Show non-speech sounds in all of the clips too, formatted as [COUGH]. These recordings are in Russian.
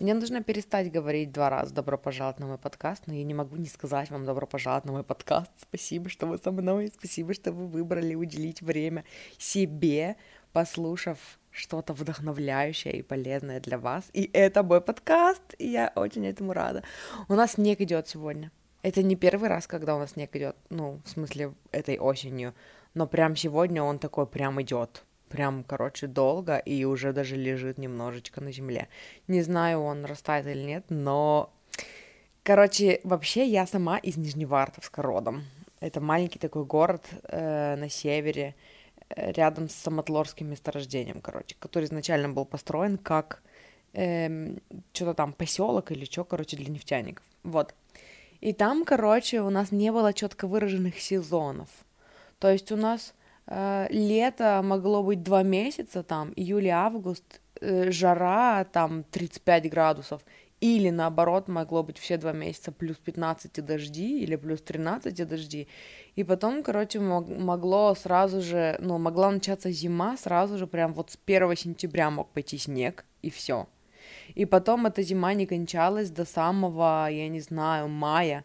Мне нужно перестать говорить два раза «добро пожаловать на мой подкаст», но я не могу не сказать вам «добро пожаловать на мой подкаст». Спасибо, что вы со мной, спасибо, что вы выбрали уделить время себе, послушав что-то вдохновляющее и полезное для вас. И это мой подкаст, и я очень этому рада. У нас снег идет сегодня. Это не первый раз, когда у нас снег идет, ну, в смысле, этой осенью, но прям сегодня он такой прям идет прям, короче, долго и уже даже лежит немножечко на земле. Не знаю, он растает или нет, но... Короче, вообще я сама из Нижневартовска родом. Это маленький такой город э, на севере, э, рядом с Самотлорским месторождением, короче, который изначально был построен как э, что-то там поселок или что, короче, для нефтяников. Вот. И там, короче, у нас не было четко выраженных сезонов. То есть у нас лето могло быть два месяца, там, июль-август, э, жара, там, 35 градусов, или наоборот могло быть все два месяца плюс 15 дожди или плюс 13 дожди. И потом, короче, могло сразу же, ну, могла начаться зима, сразу же прям вот с 1 сентября мог пойти снег, и все. И потом эта зима не кончалась до самого, я не знаю, мая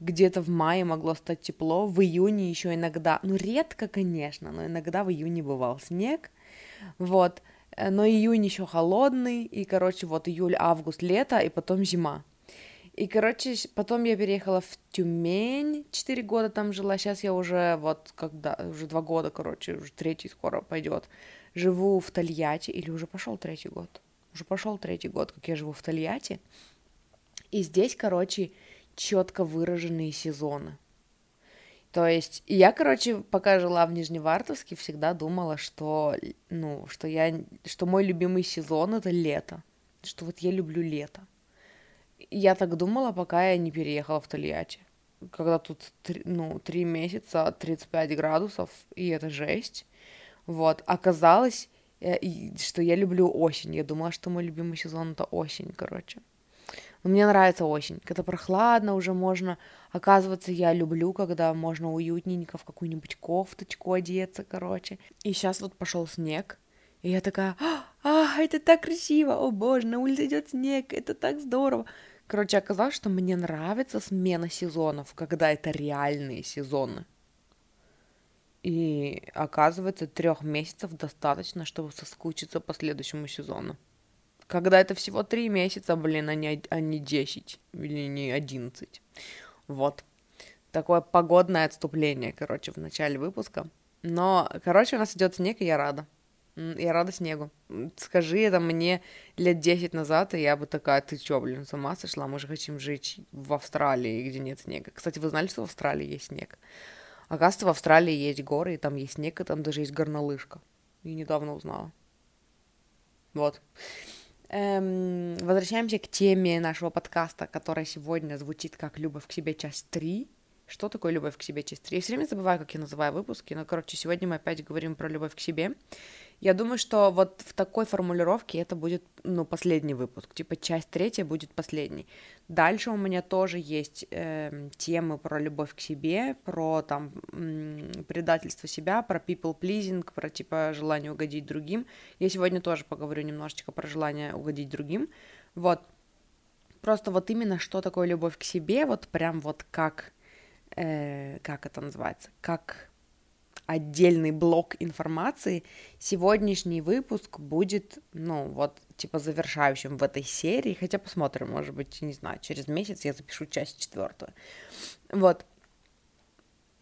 где-то в мае могло стать тепло, в июне еще иногда, ну редко, конечно, но иногда в июне бывал снег, вот, э, но июнь еще холодный, и, короче, вот июль, август, лето, и потом зима. И, короче, потом я переехала в Тюмень, 4 года там жила, сейчас я уже вот, когда, уже 2 года, короче, уже третий скоро пойдет, живу в Тольятти, или уже пошел третий год, уже пошел третий год, как я живу в Тольятти, и здесь, короче, четко выраженные сезоны. То есть я, короче, пока жила в Нижневартовске, всегда думала, что, ну, что я, что мой любимый сезон это лето, что вот я люблю лето. Я так думала, пока я не переехала в Тольятти, когда тут, ну, три месяца, 35 градусов, и это жесть. Вот, оказалось, э, что я люблю осень. Я думала, что мой любимый сезон это осень, короче. Но мне нравится осень, когда прохладно, уже можно... Оказывается, я люблю, когда можно уютненько в какую-нибудь кофточку одеться, короче. И сейчас вот пошел снег, и я такая, а, это так красиво, о боже, на улице идет снег, это так здорово. Короче, оказалось, что мне нравится смена сезонов, когда это реальные сезоны. И оказывается, трех месяцев достаточно, чтобы соскучиться по следующему сезону. Когда это всего три месяца, блин, а не, а не 10 или не 11. Вот. Такое погодное отступление, короче, в начале выпуска. Но, короче, у нас идет снег, и я рада. Я рада снегу. Скажи это мне лет 10 назад, и я бы такая, ты чё, блин, с ума сошла? Мы же хотим жить в Австралии, где нет снега. Кстати, вы знали, что в Австралии есть снег? Оказывается, в Австралии есть горы, и там есть снег, и там даже есть горнолыжка. И недавно узнала. Вот. Эм, возвращаемся к теме нашего подкаста, которая сегодня звучит как «Любовь к себе. Часть 3». Что такое любовь к себе часть 3? Я все время забываю, как я называю выпуски, но, короче, сегодня мы опять говорим про любовь к себе. Я думаю, что вот в такой формулировке это будет, ну, последний выпуск, типа часть третья будет последний. Дальше у меня тоже есть э, темы про любовь к себе, про там предательство себя, про people pleasing, про типа желание угодить другим. Я сегодня тоже поговорю немножечко про желание угодить другим. Вот. Просто вот именно что такое любовь к себе, вот прям вот как, э, как это называется, как отдельный блок информации, сегодняшний выпуск будет, ну, вот, типа, завершающим в этой серии, хотя посмотрим, может быть, не знаю, через месяц я запишу часть четвертую. Вот.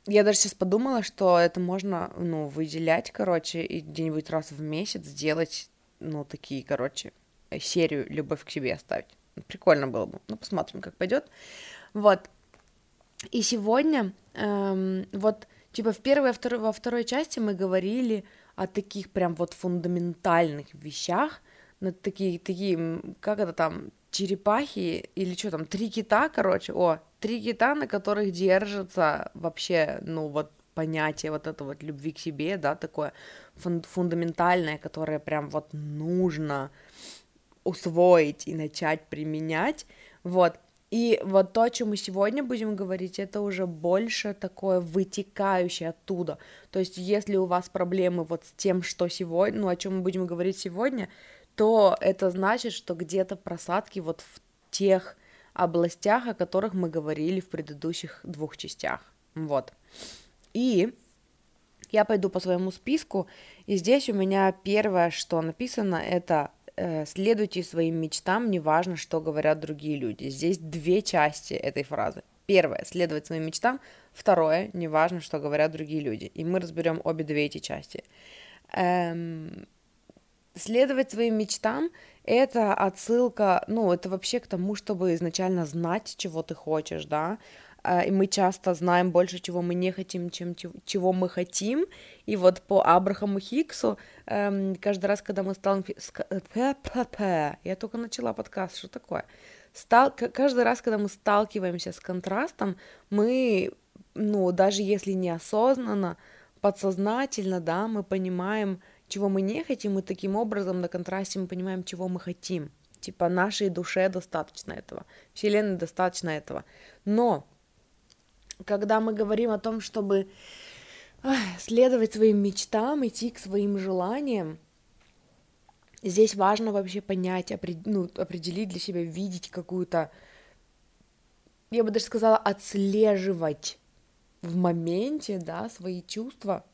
Я даже сейчас подумала, что это можно, ну, выделять, короче, и где-нибудь раз в месяц сделать, ну, такие, короче, серию «Любовь к себе» оставить. Прикольно было бы. Ну, посмотрим, как пойдет. Вот. И сегодня, эм, вот, Типа в первой, во второй, во второй части мы говорили о таких прям вот фундаментальных вещах, на такие, такие, как это там, черепахи или что там, три кита, короче, о, три кита, на которых держится вообще, ну, вот понятие вот это вот любви к себе, да, такое фун- фундаментальное, которое прям вот нужно усвоить и начать применять, вот, и вот то, о чем мы сегодня будем говорить, это уже больше такое вытекающее оттуда. То есть, если у вас проблемы вот с тем, что сегодня, ну, о чем мы будем говорить сегодня, то это значит, что где-то просадки вот в тех областях, о которых мы говорили в предыдущих двух частях. Вот. И я пойду по своему списку, и здесь у меня первое, что написано, это следуйте своим мечтам, неважно, что говорят другие люди. Здесь две части этой фразы. Первое, следовать своим мечтам. Второе, неважно, что говорят другие люди. И мы разберем обе две эти части. Эм, следовать своим мечтам — это отсылка, ну, это вообще к тому, чтобы изначально знать, чего ты хочешь, да, и мы часто знаем больше, чего мы не хотим, чем чего мы хотим. И вот по Абрахаму Хиксу эм, каждый раз, когда мы сталкиваемся... Я только начала подкаст, что такое? Стал... Каждый раз, когда мы сталкиваемся с контрастом, мы, ну, даже если неосознанно, подсознательно, да, мы понимаем, чего мы не хотим, и таким образом на контрасте мы понимаем, чего мы хотим. Типа нашей душе достаточно этого, Вселенной достаточно этого. Но когда мы говорим о том, чтобы следовать своим мечтам, идти к своим желаниям, здесь важно вообще понять, ну, определить для себя, видеть какую-то, я бы даже сказала, отслеживать в моменте, да, свои чувства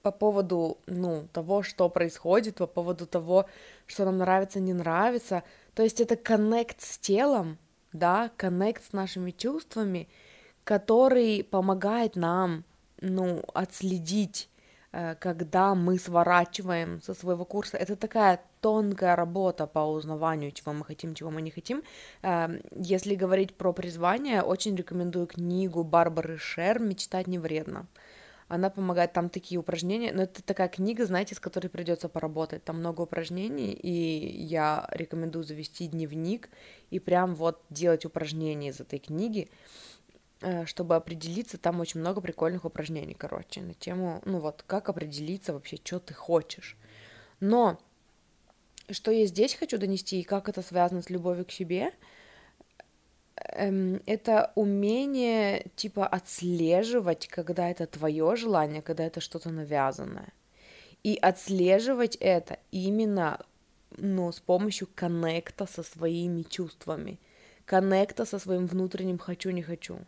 по поводу, ну, того, что происходит, по поводу того, что нам нравится, не нравится. То есть это коннект с телом, да, коннект с нашими чувствами — который помогает нам, ну, отследить, э, когда мы сворачиваем со своего курса. Это такая тонкая работа по узнаванию, чего мы хотим, чего мы не хотим. Эм, если говорить про призвание, очень рекомендую книгу Барбары Шер «Мечтать не вредно». Она помогает, там такие упражнения, но это такая книга, знаете, с которой придется поработать. Там много упражнений, и я рекомендую завести дневник и прям вот делать упражнения из этой книги. Э, чтобы определиться, там очень много прикольных упражнений, короче, на тему, ну вот, как определиться вообще, что ты хочешь. Но что я здесь хочу донести и как это связано с любовью к себе, эм, это умение, типа, отслеживать, когда это твое желание, когда это что-то навязанное. И отслеживать это именно, ну, с помощью коннекта со своими чувствами, коннекта со своим внутренним «хочу-не хочу».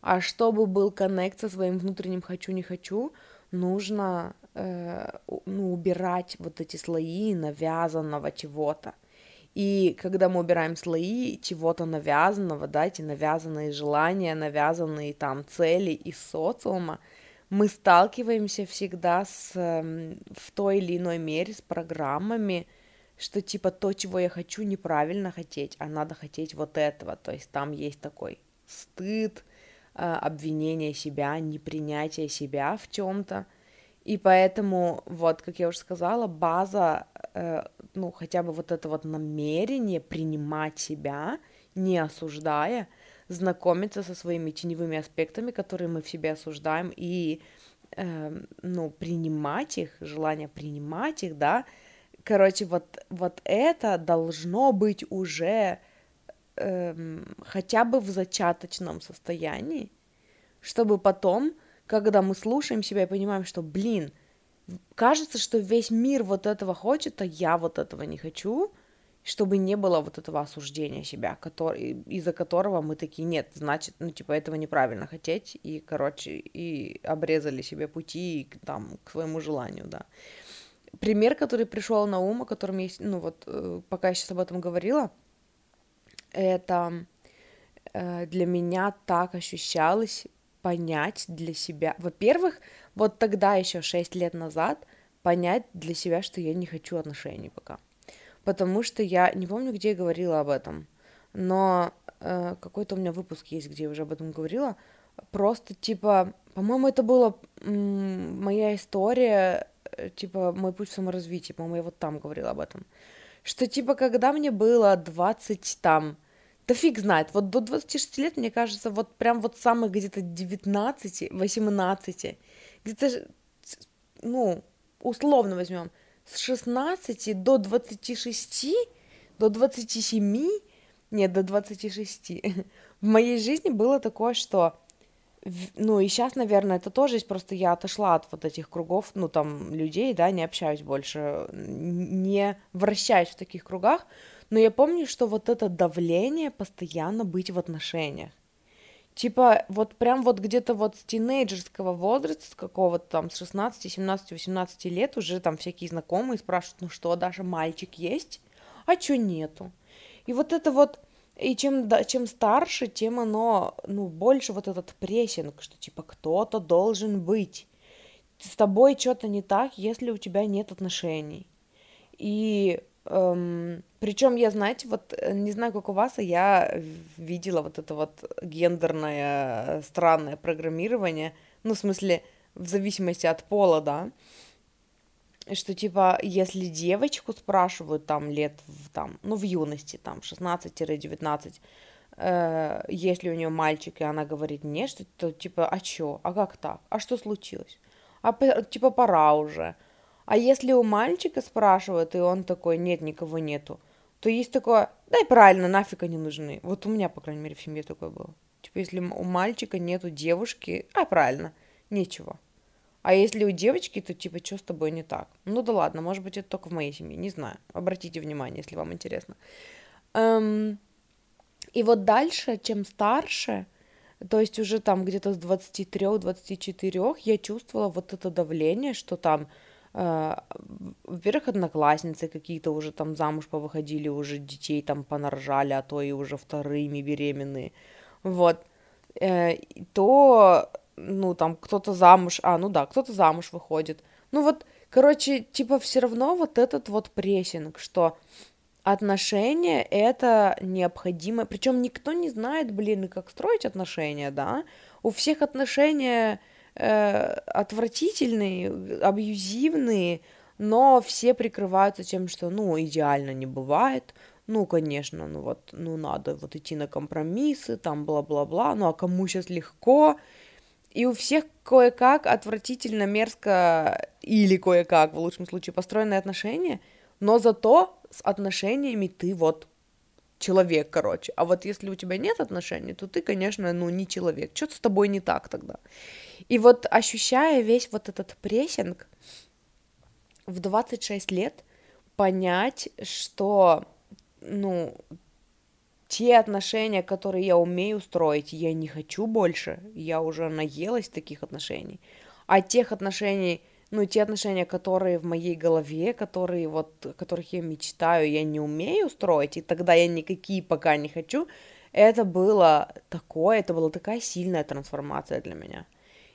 А чтобы был коннект со своим внутренним хочу-не хочу, нужно э, ну, убирать вот эти слои навязанного чего-то. И когда мы убираем слои чего-то навязанного, да, эти навязанные желания, навязанные там цели из социума, мы сталкиваемся всегда с, э, в той или иной мере с программами, что типа то, чего я хочу, неправильно хотеть, а надо хотеть вот этого. То есть там есть такой стыд, обвинение себя, непринятие себя в чем-то. И поэтому, вот, как я уже сказала, база, э, ну, хотя бы вот это вот намерение принимать себя, не осуждая, знакомиться со своими теневыми аспектами, которые мы в себе осуждаем, и, э, ну, принимать их, желание принимать их, да, короче, вот, вот это должно быть уже эм, хотя бы в зачаточном состоянии, чтобы потом, когда мы слушаем себя и понимаем, что, блин, кажется, что весь мир вот этого хочет, а я вот этого не хочу, чтобы не было вот этого осуждения себя, который, из-за которого мы такие, нет, значит, ну, типа, этого неправильно хотеть, и, короче, и обрезали себе пути там, к своему желанию, да. Пример, который пришел на ум, о котором я, ну, вот, э, пока я сейчас об этом говорила, это э, для меня так ощущалось понять для себя. Во-первых, вот тогда еще 6 лет назад понять для себя, что я не хочу отношений пока. Потому что я не помню, где я говорила об этом, но э, какой-то у меня выпуск есть, где я уже об этом говорила. Просто типа, по-моему, это была моя история, э, типа мой путь в саморазвитии, по-моему, я вот там говорила об этом. Что типа, когда мне было 20 там да фиг знает, вот до 26 лет, мне кажется, вот прям вот самых где-то 19, 18, где-то, ну, условно возьмем, с 16 до 26, до 27, нет, до 26, [LAUGHS] в моей жизни было такое, что ну и сейчас, наверное, это тоже есть, просто я отошла от вот этих кругов, ну там людей, да, не общаюсь больше, не вращаюсь в таких кругах, но я помню, что вот это давление постоянно быть в отношениях. Типа, вот прям вот где-то вот с тинейджерского возраста, с какого-то там, с 16, 17, 18 лет уже там всякие знакомые спрашивают, ну что, даже мальчик есть? А чё нету? И вот это вот, и чем, да, чем старше, тем оно, ну, больше вот этот прессинг, что типа кто-то должен быть. С тобой что-то не так, если у тебя нет отношений. И Эм, причем я, знаете, вот э, не знаю, как у вас, а я видела вот это вот гендерное странное программирование, ну, в смысле, в зависимости от пола, да, что, типа, если девочку спрашивают там лет, в, там, ну, в юности, там, 16-19, э, если у нее мальчик, и она говорит нет, что, то, типа, а чё, а как так, а что случилось, а, типа, пора уже, а если у мальчика спрашивают, и он такой, нет, никого нету, то есть такое, дай правильно, нафиг они нужны. Вот у меня, по крайней мере, в семье такое было. Типа, если у мальчика нету девушки, а правильно, нечего. А если у девочки, то типа, что с тобой не так? Ну да ладно, может быть, это только в моей семье, не знаю. Обратите внимание, если вам интересно. Эм, и вот дальше, чем старше, то есть уже там где-то с 23-24 я чувствовала вот это давление, что там во-первых, одноклассницы какие-то уже там замуж повыходили, уже детей там понарожали, а то и уже вторыми беременные, вот, э, то, ну, там, кто-то замуж, а, ну да, кто-то замуж выходит, ну вот, короче, типа, все равно вот этот вот прессинг, что отношения это необходимо, причем никто не знает, блин, как строить отношения, да, у всех отношения э, отвратительные, абьюзивные, но все прикрываются тем, что, ну, идеально не бывает, ну, конечно, ну вот, ну, надо вот идти на компромиссы, там, бла-бла-бла, ну, а кому сейчас легко, и у всех кое-как отвратительно, мерзко или кое-как, в лучшем случае, построенные отношения, но зато с отношениями ты вот человек, короче. А вот если у тебя нет отношений, то ты, конечно, ну, не человек. Что-то с тобой не так тогда. И вот ощущая весь вот этот прессинг, в 26 лет понять, что, ну, те отношения, которые я умею строить, я не хочу больше, я уже наелась таких отношений. А тех отношений, ну, те отношения, которые в моей голове, которые вот, которых я мечтаю, я не умею строить, и тогда я никакие пока не хочу, это было такое, это была такая сильная трансформация для меня.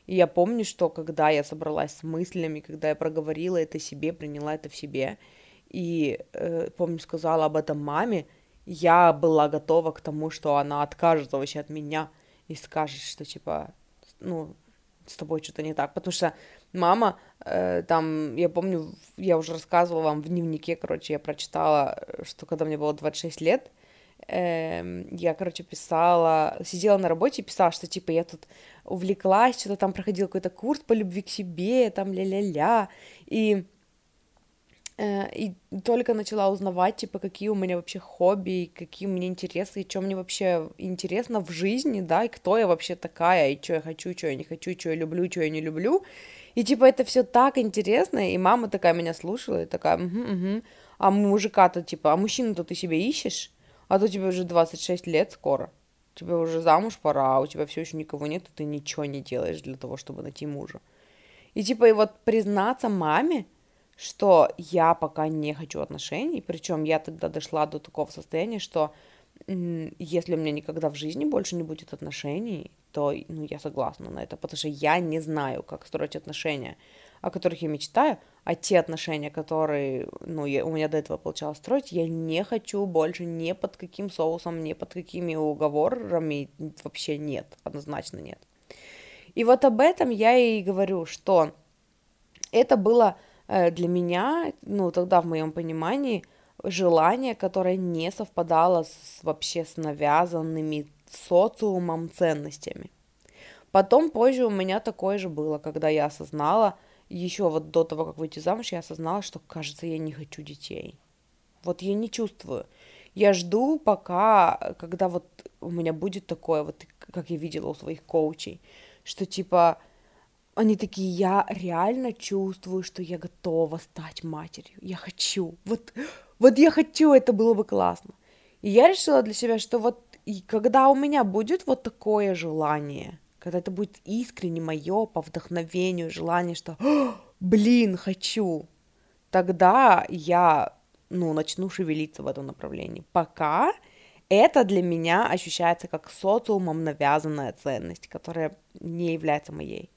И я помню, что когда я собралась с мыслями, когда я проговорила это себе, приняла это в себе, и, э, помню, сказала об этом маме, я была готова к тому, что она откажется вообще от меня и скажет, что, типа, ну, с тобой что-то не так. Потому что мама, э, там, я помню, я уже рассказывала вам в дневнике, короче, я прочитала, что когда мне было 26 лет, э, я, короче, писала, сидела на работе и писала, что, типа, я тут увлеклась, что-то там проходил какой-то курс по любви к себе, там ля-ля-ля, и, э, и только начала узнавать, типа, какие у меня вообще хобби, какие у меня интересы, и что мне вообще интересно в жизни, да, и кто я вообще такая, и что я хочу, что я не хочу, что я люблю, что я не люблю, и, типа, это все так интересно, и мама такая меня слушала, и такая, угу, угу, а мужика-то, типа, а мужчину-то ты себе ищешь? А то тебе уже 26 лет скоро тебе уже замуж пора, а у тебя все еще никого нет, и ты ничего не делаешь для того, чтобы найти мужа. И типа, и вот признаться маме, что я пока не хочу отношений, причем я тогда дошла до такого состояния, что если у меня никогда в жизни больше не будет отношений, то ну, я согласна на это, потому что я не знаю, как строить отношения, о которых я мечтаю, а те отношения, которые, ну, я, у меня до этого получалось строить, я не хочу больше ни под каким соусом, ни под какими уговорами, вообще нет, однозначно нет. И вот об этом я и говорю, что это было для меня, ну, тогда в моем понимании, желание, которое не совпадало с, вообще с навязанными социумом ценностями. Потом позже у меня такое же было, когда я осознала, еще вот до того, как выйти замуж, я осознала, что, кажется, я не хочу детей. Вот я не чувствую. Я жду, пока, когда вот у меня будет такое, вот как я видела у своих коучей, что типа они такие, я реально чувствую, что я готова стать матерью. Я хочу. Вот, вот я хочу, это было бы классно. И я решила для себя, что вот и когда у меня будет вот такое желание, когда это будет искренне мое по вдохновению, желание, что, блин, хочу, тогда я, ну, начну шевелиться в этом направлении. Пока это для меня ощущается как социумом навязанная ценность, которая не является моей.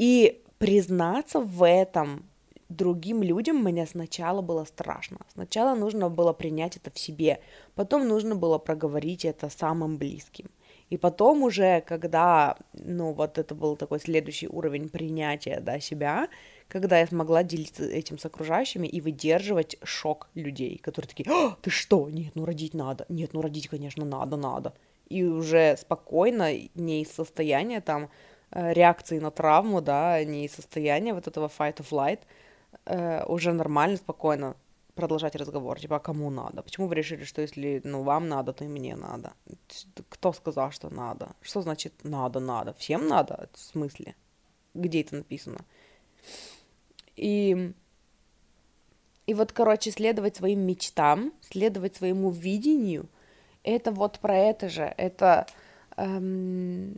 И признаться в этом другим людям мне сначала было страшно. Сначала нужно было принять это в себе, потом нужно было проговорить это самым близким. И потом уже, когда, ну, вот это был такой следующий уровень принятия, да, себя, когда я смогла делиться этим с окружающими и выдерживать шок людей, которые такие, а, ты что, нет, ну родить надо, нет, ну родить, конечно, надо, надо. И уже спокойно, не из состояния там реакции на травму, да, не из состояния вот этого fight of light, э, уже нормально, спокойно продолжать разговор, типа, а кому надо? Почему вы решили, что если, ну, вам надо, то и мне надо? Кто сказал, что надо? Что значит надо, надо? Всем надо? В смысле? Где это написано? И, и вот, короче, следовать своим мечтам, следовать своему видению, это вот про это же, это эм,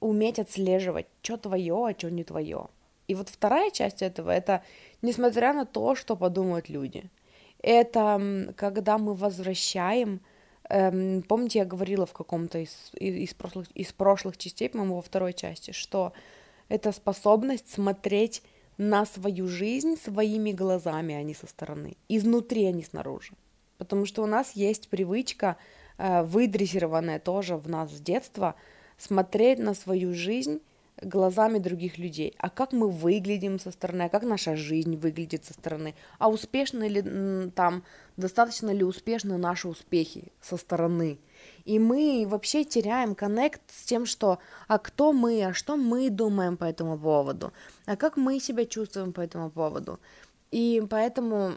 уметь отслеживать, что твое, а что не твое. И вот вторая часть этого, это несмотря на то, что подумают люди. Это когда мы возвращаем, эм, помните, я говорила в каком-то из, из, прошлых, из прошлых частей, по-моему, во второй части, что это способность смотреть на свою жизнь своими глазами, а не со стороны, изнутри, а не снаружи. Потому что у нас есть привычка, э, выдрессированная тоже в нас с детства, смотреть на свою жизнь глазами других людей, а как мы выглядим со стороны, а как наша жизнь выглядит со стороны, а успешны ли там, достаточно ли успешны наши успехи со стороны. И мы вообще теряем коннект с тем, что а кто мы, а что мы думаем по этому поводу, а как мы себя чувствуем по этому поводу. И поэтому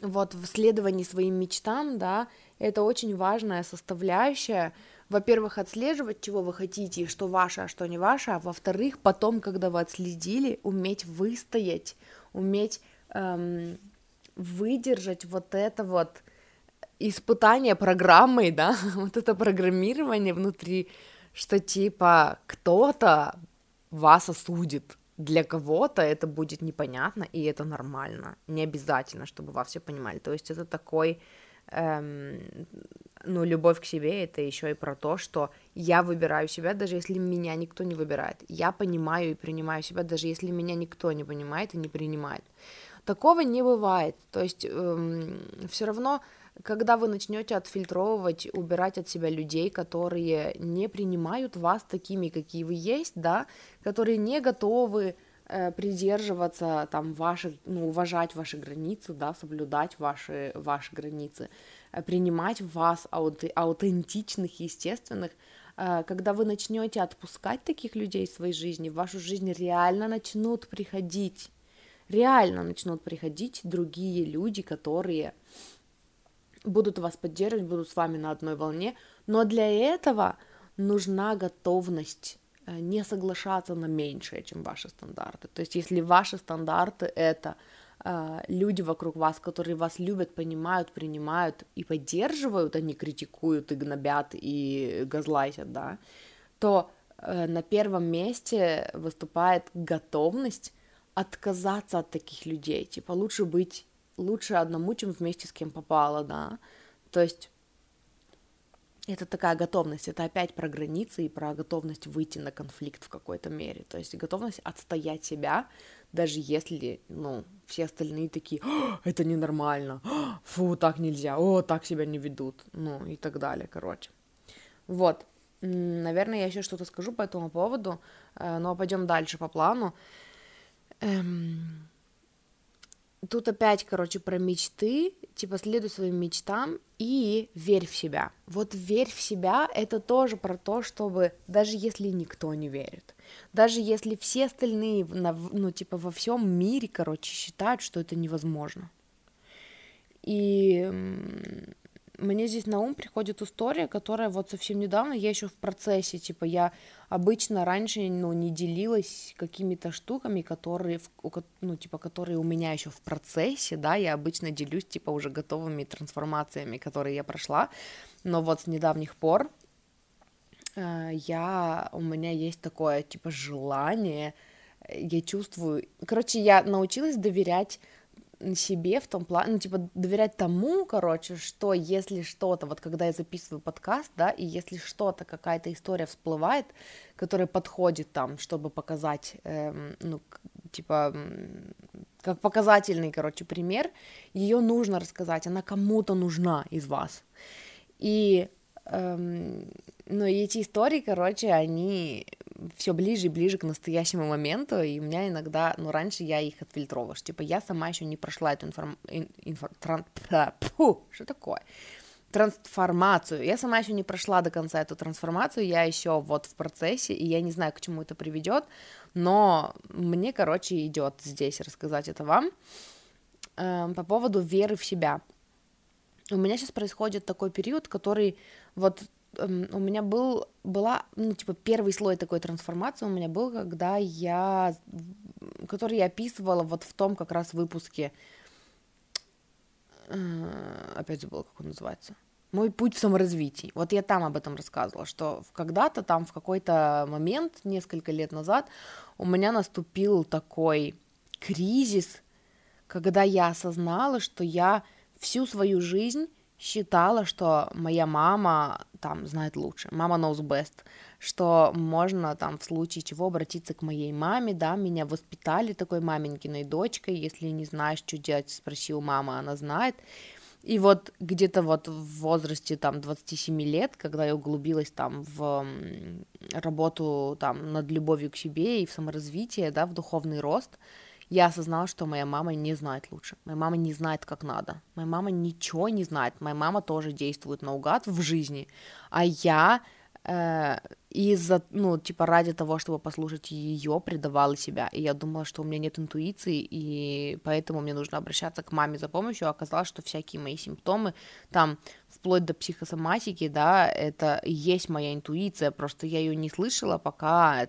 вот в следовании своим мечтам, да, это очень важная составляющая, во-первых, отслеживать, чего вы хотите, что ваше, а что не ваше, а во-вторых, потом, когда вы отследили, уметь выстоять, уметь эм, выдержать вот это вот испытание программой, да, [LAUGHS] вот это программирование внутри, что типа кто-то вас осудит, для кого-то это будет непонятно, и это нормально, не обязательно, чтобы вас все понимали, то есть это такой эм, ну, любовь к себе это еще и про то, что я выбираю себя, даже если меня никто не выбирает. Я понимаю и принимаю себя, даже если меня никто не понимает и не принимает. Такого не бывает. То есть эм, все равно, когда вы начнете отфильтровывать, убирать от себя людей, которые не принимают вас такими, какие вы есть, да, которые не готовы э, придерживаться там ваших, ну, уважать ваши границы, да, соблюдать ваши, ваши границы, Э, принимать вас аутентичных, естественных, э, когда вы начнете отпускать таких людей в своей жизни, в вашу жизнь реально начнут приходить, реально начнут приходить другие люди, которые будут вас поддерживать, будут с вами на одной волне, но для этого нужна готовность э, не соглашаться на меньшее, чем ваши стандарты. То есть, если ваши стандарты это люди вокруг вас, которые вас любят, понимают, принимают и поддерживают, они критикуют и гнобят и газлайтят, да, то э, на первом месте выступает готовность отказаться от таких людей. Типа лучше быть, лучше одному, чем вместе с кем попало, да. То есть это такая готовность, это опять про границы и про готовность выйти на конфликт в какой-то мере, то есть готовность отстоять себя, даже если, ну, все остальные такие, это ненормально, фу, так нельзя, о, так себя не ведут, ну, и так далее, короче. Вот, наверное, я еще что-то скажу по этому поводу, э, но пойдем дальше по плану. Эм... тут опять, короче, про мечты, типа следуй своим мечтам и верь в себя. Вот верь в себя — это тоже про то, чтобы даже если никто не верит, даже если все остальные, ну, типа, во всем мире, короче, считают, что это невозможно. И мне здесь на ум приходит история, которая вот совсем недавно, я еще в процессе, типа, я обычно раньше, ну, не делилась какими-то штуками, которые, ну, типа, которые у меня еще в процессе, да, я обычно делюсь, типа, уже готовыми трансформациями, которые я прошла, но вот с недавних пор э, я, у меня есть такое, типа, желание, я чувствую, короче, я научилась доверять себе в том плане, ну, типа, доверять тому, короче, что если что-то, вот когда я записываю подкаст, да, и если что-то, какая-то история всплывает, которая подходит там, чтобы показать, эм, ну, типа, как показательный, короче, пример, ее нужно рассказать, она кому-то нужна из вас. И, ну, и эти истории, короче, они все ближе и ближе к настоящему моменту, и у меня иногда, ну, раньше я их отфильтровывала, типа, я сама еще не прошла эту информ... Инфор... Тран... Фу, что такое? трансформацию. Я сама еще не прошла до конца эту трансформацию, я еще вот в процессе, и я не знаю, к чему это приведет, но мне, короче, идет здесь рассказать это вам э, по поводу веры в себя. У меня сейчас происходит такой период, который вот Эм, у меня был, была, ну, типа, первый слой такой трансформации у меня был, когда я, который я описывала вот в том как раз выпуске, э, опять забыла, как он называется, мой путь в саморазвитии. Вот я там об этом рассказывала, что когда-то там в какой-то момент, несколько лет назад, у меня наступил такой кризис, когда я осознала, что я всю свою жизнь считала, что моя мама там знает лучше, мама knows best, что можно там в случае чего обратиться к моей маме, да, меня воспитали такой маменькиной дочкой, если не знаешь, что делать, спросил мама, она знает, и вот где-то вот в возрасте там 27 лет, когда я углубилась там в работу там над любовью к себе и в саморазвитие, да, в духовный рост, я осознала, что моя мама не знает лучше. Моя мама не знает, как надо. Моя мама ничего не знает. Моя мама тоже действует наугад в жизни. А я из-за, ну, типа, ради того, чтобы послушать ее, предавала себя. И я думала, что у меня нет интуиции, и поэтому мне нужно обращаться к маме за помощью. А оказалось, что всякие мои симптомы, там, вплоть до психосоматики, да, это есть моя интуиция, просто я ее не слышала, пока,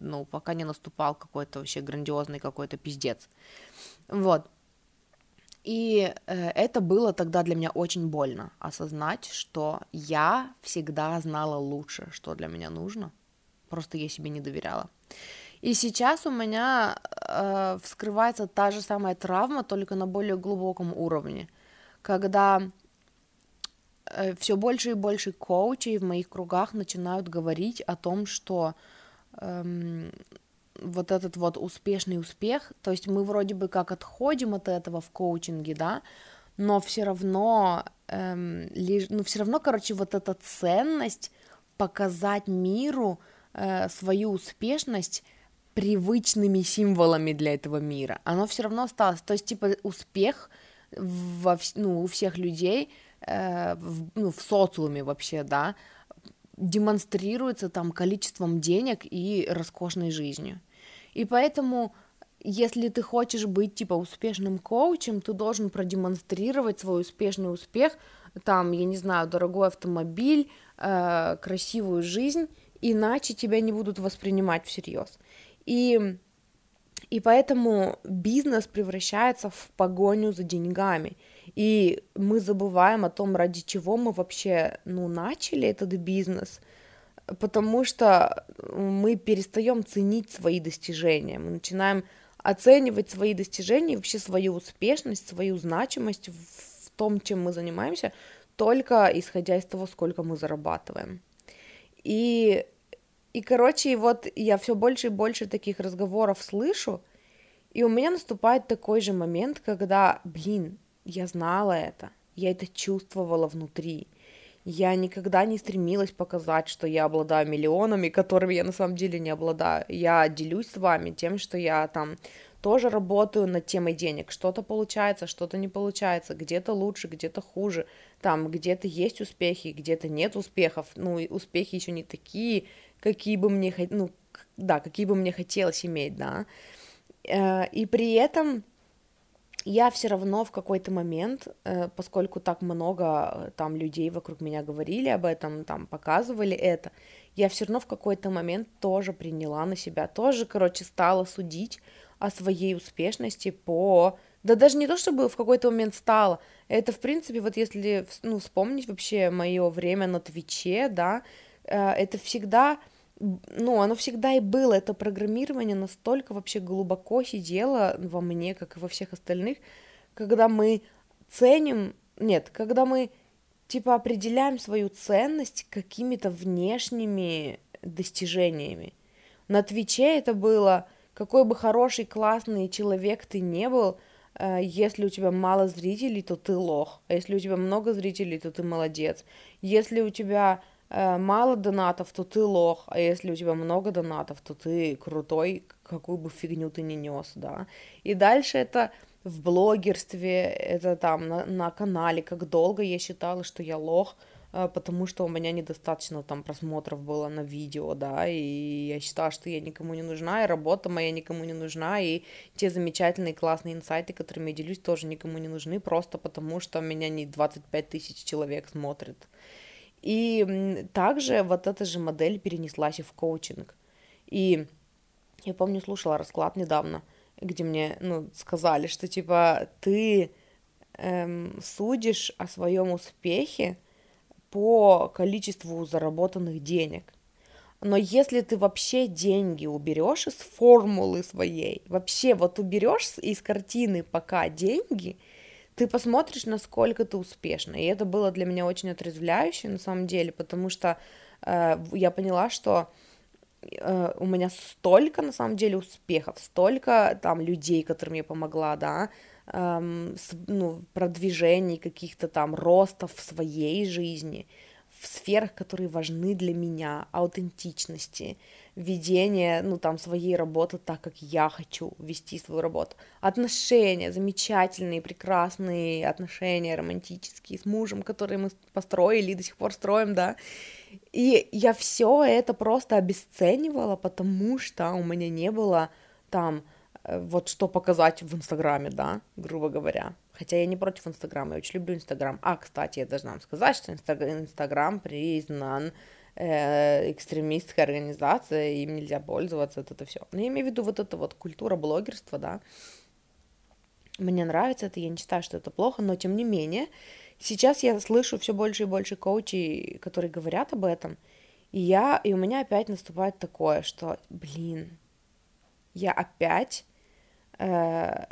ну, пока не наступал какой-то вообще грандиозный какой-то пиздец. Вот. И э, это было тогда для меня очень больно осознать, что я всегда знала лучше, что для меня нужно, просто я себе не доверяла. И сейчас у меня э, вскрывается та же самая травма, только на более глубоком уровне, когда э, все больше и больше коучей в моих кругах начинают говорить о том, что эм, вот этот вот успешный успех, то есть мы вроде бы как отходим от этого в коучинге, да, но все равно, эм, лишь, ну все равно, короче, вот эта ценность показать миру э, свою успешность привычными символами для этого мира, оно все равно осталось, то есть типа успех во, ну, у всех людей э, в, ну, в социуме вообще, да, демонстрируется там количеством денег и роскошной жизнью. И поэтому, если ты хочешь быть типа успешным коучем, ты должен продемонстрировать свой успешный успех, там, я не знаю, дорогой автомобиль, э, красивую жизнь, иначе тебя не будут воспринимать всерьез. И и поэтому бизнес превращается в погоню за деньгами. И мы забываем о том, ради чего мы вообще ну, начали этот бизнес, потому что мы перестаем ценить свои достижения, мы начинаем оценивать свои достижения, вообще свою успешность, свою значимость в том, чем мы занимаемся, только исходя из того, сколько мы зарабатываем. И, и короче, вот я все больше и больше таких разговоров слышу, и у меня наступает такой же момент, когда, блин, я знала это, я это чувствовала внутри. Я никогда не стремилась показать, что я обладаю миллионами, которыми я на самом деле не обладаю. Я делюсь с вами тем, что я там тоже работаю над темой денег. Что-то получается, что-то не получается, где-то лучше, где-то хуже, там где-то есть успехи, где-то нет успехов, ну, и успехи еще не такие, какие бы мне, ну, да, какие бы мне хотелось иметь, да, э, и при этом я все равно в какой-то момент, э, поскольку так много э, там людей вокруг меня говорили об этом, там показывали это, я все равно в какой-то момент тоже приняла на себя, тоже, короче, стала судить о своей успешности по... Да даже не то, чтобы в какой-то момент стала, это, в принципе, вот если, ну, вспомнить вообще мое время на Твиче, да, э, это всегда ну, оно всегда и было, это программирование настолько вообще глубоко сидело во мне, как и во всех остальных, когда мы ценим, нет, когда мы, типа, определяем свою ценность какими-то внешними достижениями. На Твиче это было, какой бы хороший, классный человек ты не был, э, если у тебя мало зрителей, то ты лох, а если у тебя много зрителей, то ты молодец. Если у тебя мало донатов, то ты лох, а если у тебя много донатов, то ты крутой, какую бы фигню ты ни нес, да. И дальше это в блогерстве, это там на, на канале, как долго я считала, что я лох, э, потому что у меня недостаточно там просмотров было на видео, да, и я считала, что я никому не нужна, и работа моя никому не нужна, и те замечательные классные инсайты, которыми я делюсь, тоже никому не нужны, просто потому что меня не 25 тысяч человек смотрит. И также вот эта же модель перенеслась и в коучинг. И я помню, слушала расклад недавно, где мне ну, сказали, что типа ты эм, судишь о своем успехе по количеству заработанных денег. Но если ты вообще деньги уберешь из формулы своей, вообще вот уберешь из картины пока деньги, ты посмотришь, насколько ты успешна. И это было для меня очень отрезвляюще, на самом деле, потому что э, я поняла, что э, у меня столько, на самом деле, успехов, столько там людей, которым я помогла, да, эм, с, ну, продвижений каких-то там ростов в своей жизни, в сферах, которые важны для меня, аутентичности, ведение, ну, там, своей работы так, как я хочу вести свою работу. Отношения, замечательные, прекрасные отношения романтические с мужем, которые мы построили и до сих пор строим, да. И я все это просто обесценивала, потому что у меня не было там э, вот что показать в Инстаграме, да, грубо говоря. Хотя я не против Инстаграма, я очень люблю Инстаграм. А, кстати, я должна вам сказать, что Инстаграм признан э, экстремистская организация, им нельзя пользоваться, это, это все. Но я имею в виду вот эта вот культура блогерства, да. Мне нравится это, я не считаю, что это плохо, но тем не менее, сейчас я слышу все больше и больше коучей, которые говорят об этом, и я, и у меня опять наступает такое, что, блин, я опять э,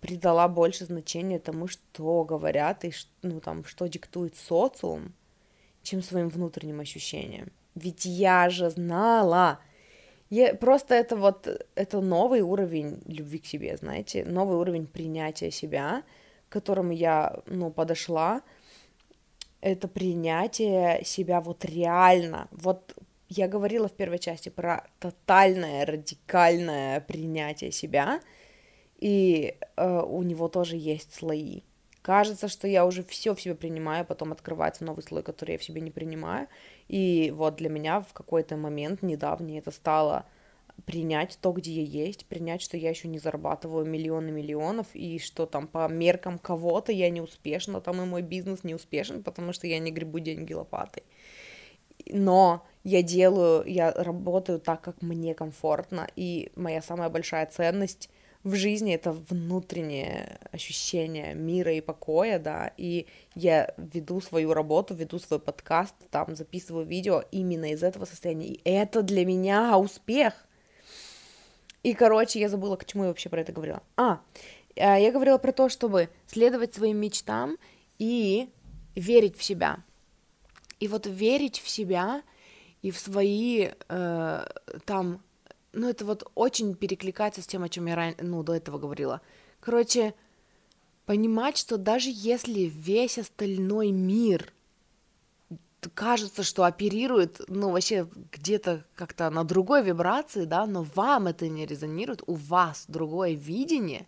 придала больше значения тому, что говорят и ну там что диктует социум, чем своим внутренним ощущениям. Ведь я же знала. Я, просто это вот, это новый уровень любви к себе, знаете, новый уровень принятия себя, к которому я, ну, подошла. Это принятие себя вот реально. Вот я говорила в первой части про тотальное, радикальное принятие себя, и э, у него тоже есть слои. Кажется, что я уже все в себе принимаю, потом открывается новый слой, который я в себе не принимаю. И вот для меня в какой-то момент недавний это стало принять то, где я есть, принять, что я еще не зарабатываю миллионы миллионов, и что там по меркам кого-то я не успешна, там и мой бизнес не успешен, потому что я не гребу деньги лопатой. Но я делаю, я работаю так, как мне комфортно, и моя самая большая ценность в жизни это внутреннее ощущение мира и покоя, да, и я веду свою работу, веду свой подкаст, там записываю видео именно из этого состояния, и это для меня успех. И, короче, я забыла, к чему я вообще про это говорила. А, э, я говорила про то, чтобы следовать своим мечтам и верить в себя. И вот верить в себя и в свои э, там ну, это вот очень перекликается с тем, о чем я ран... ну, до этого говорила. Короче, понимать, что даже если весь остальной мир кажется, что оперирует, ну, вообще где-то как-то на другой вибрации, да, но вам это не резонирует, у вас другое видение,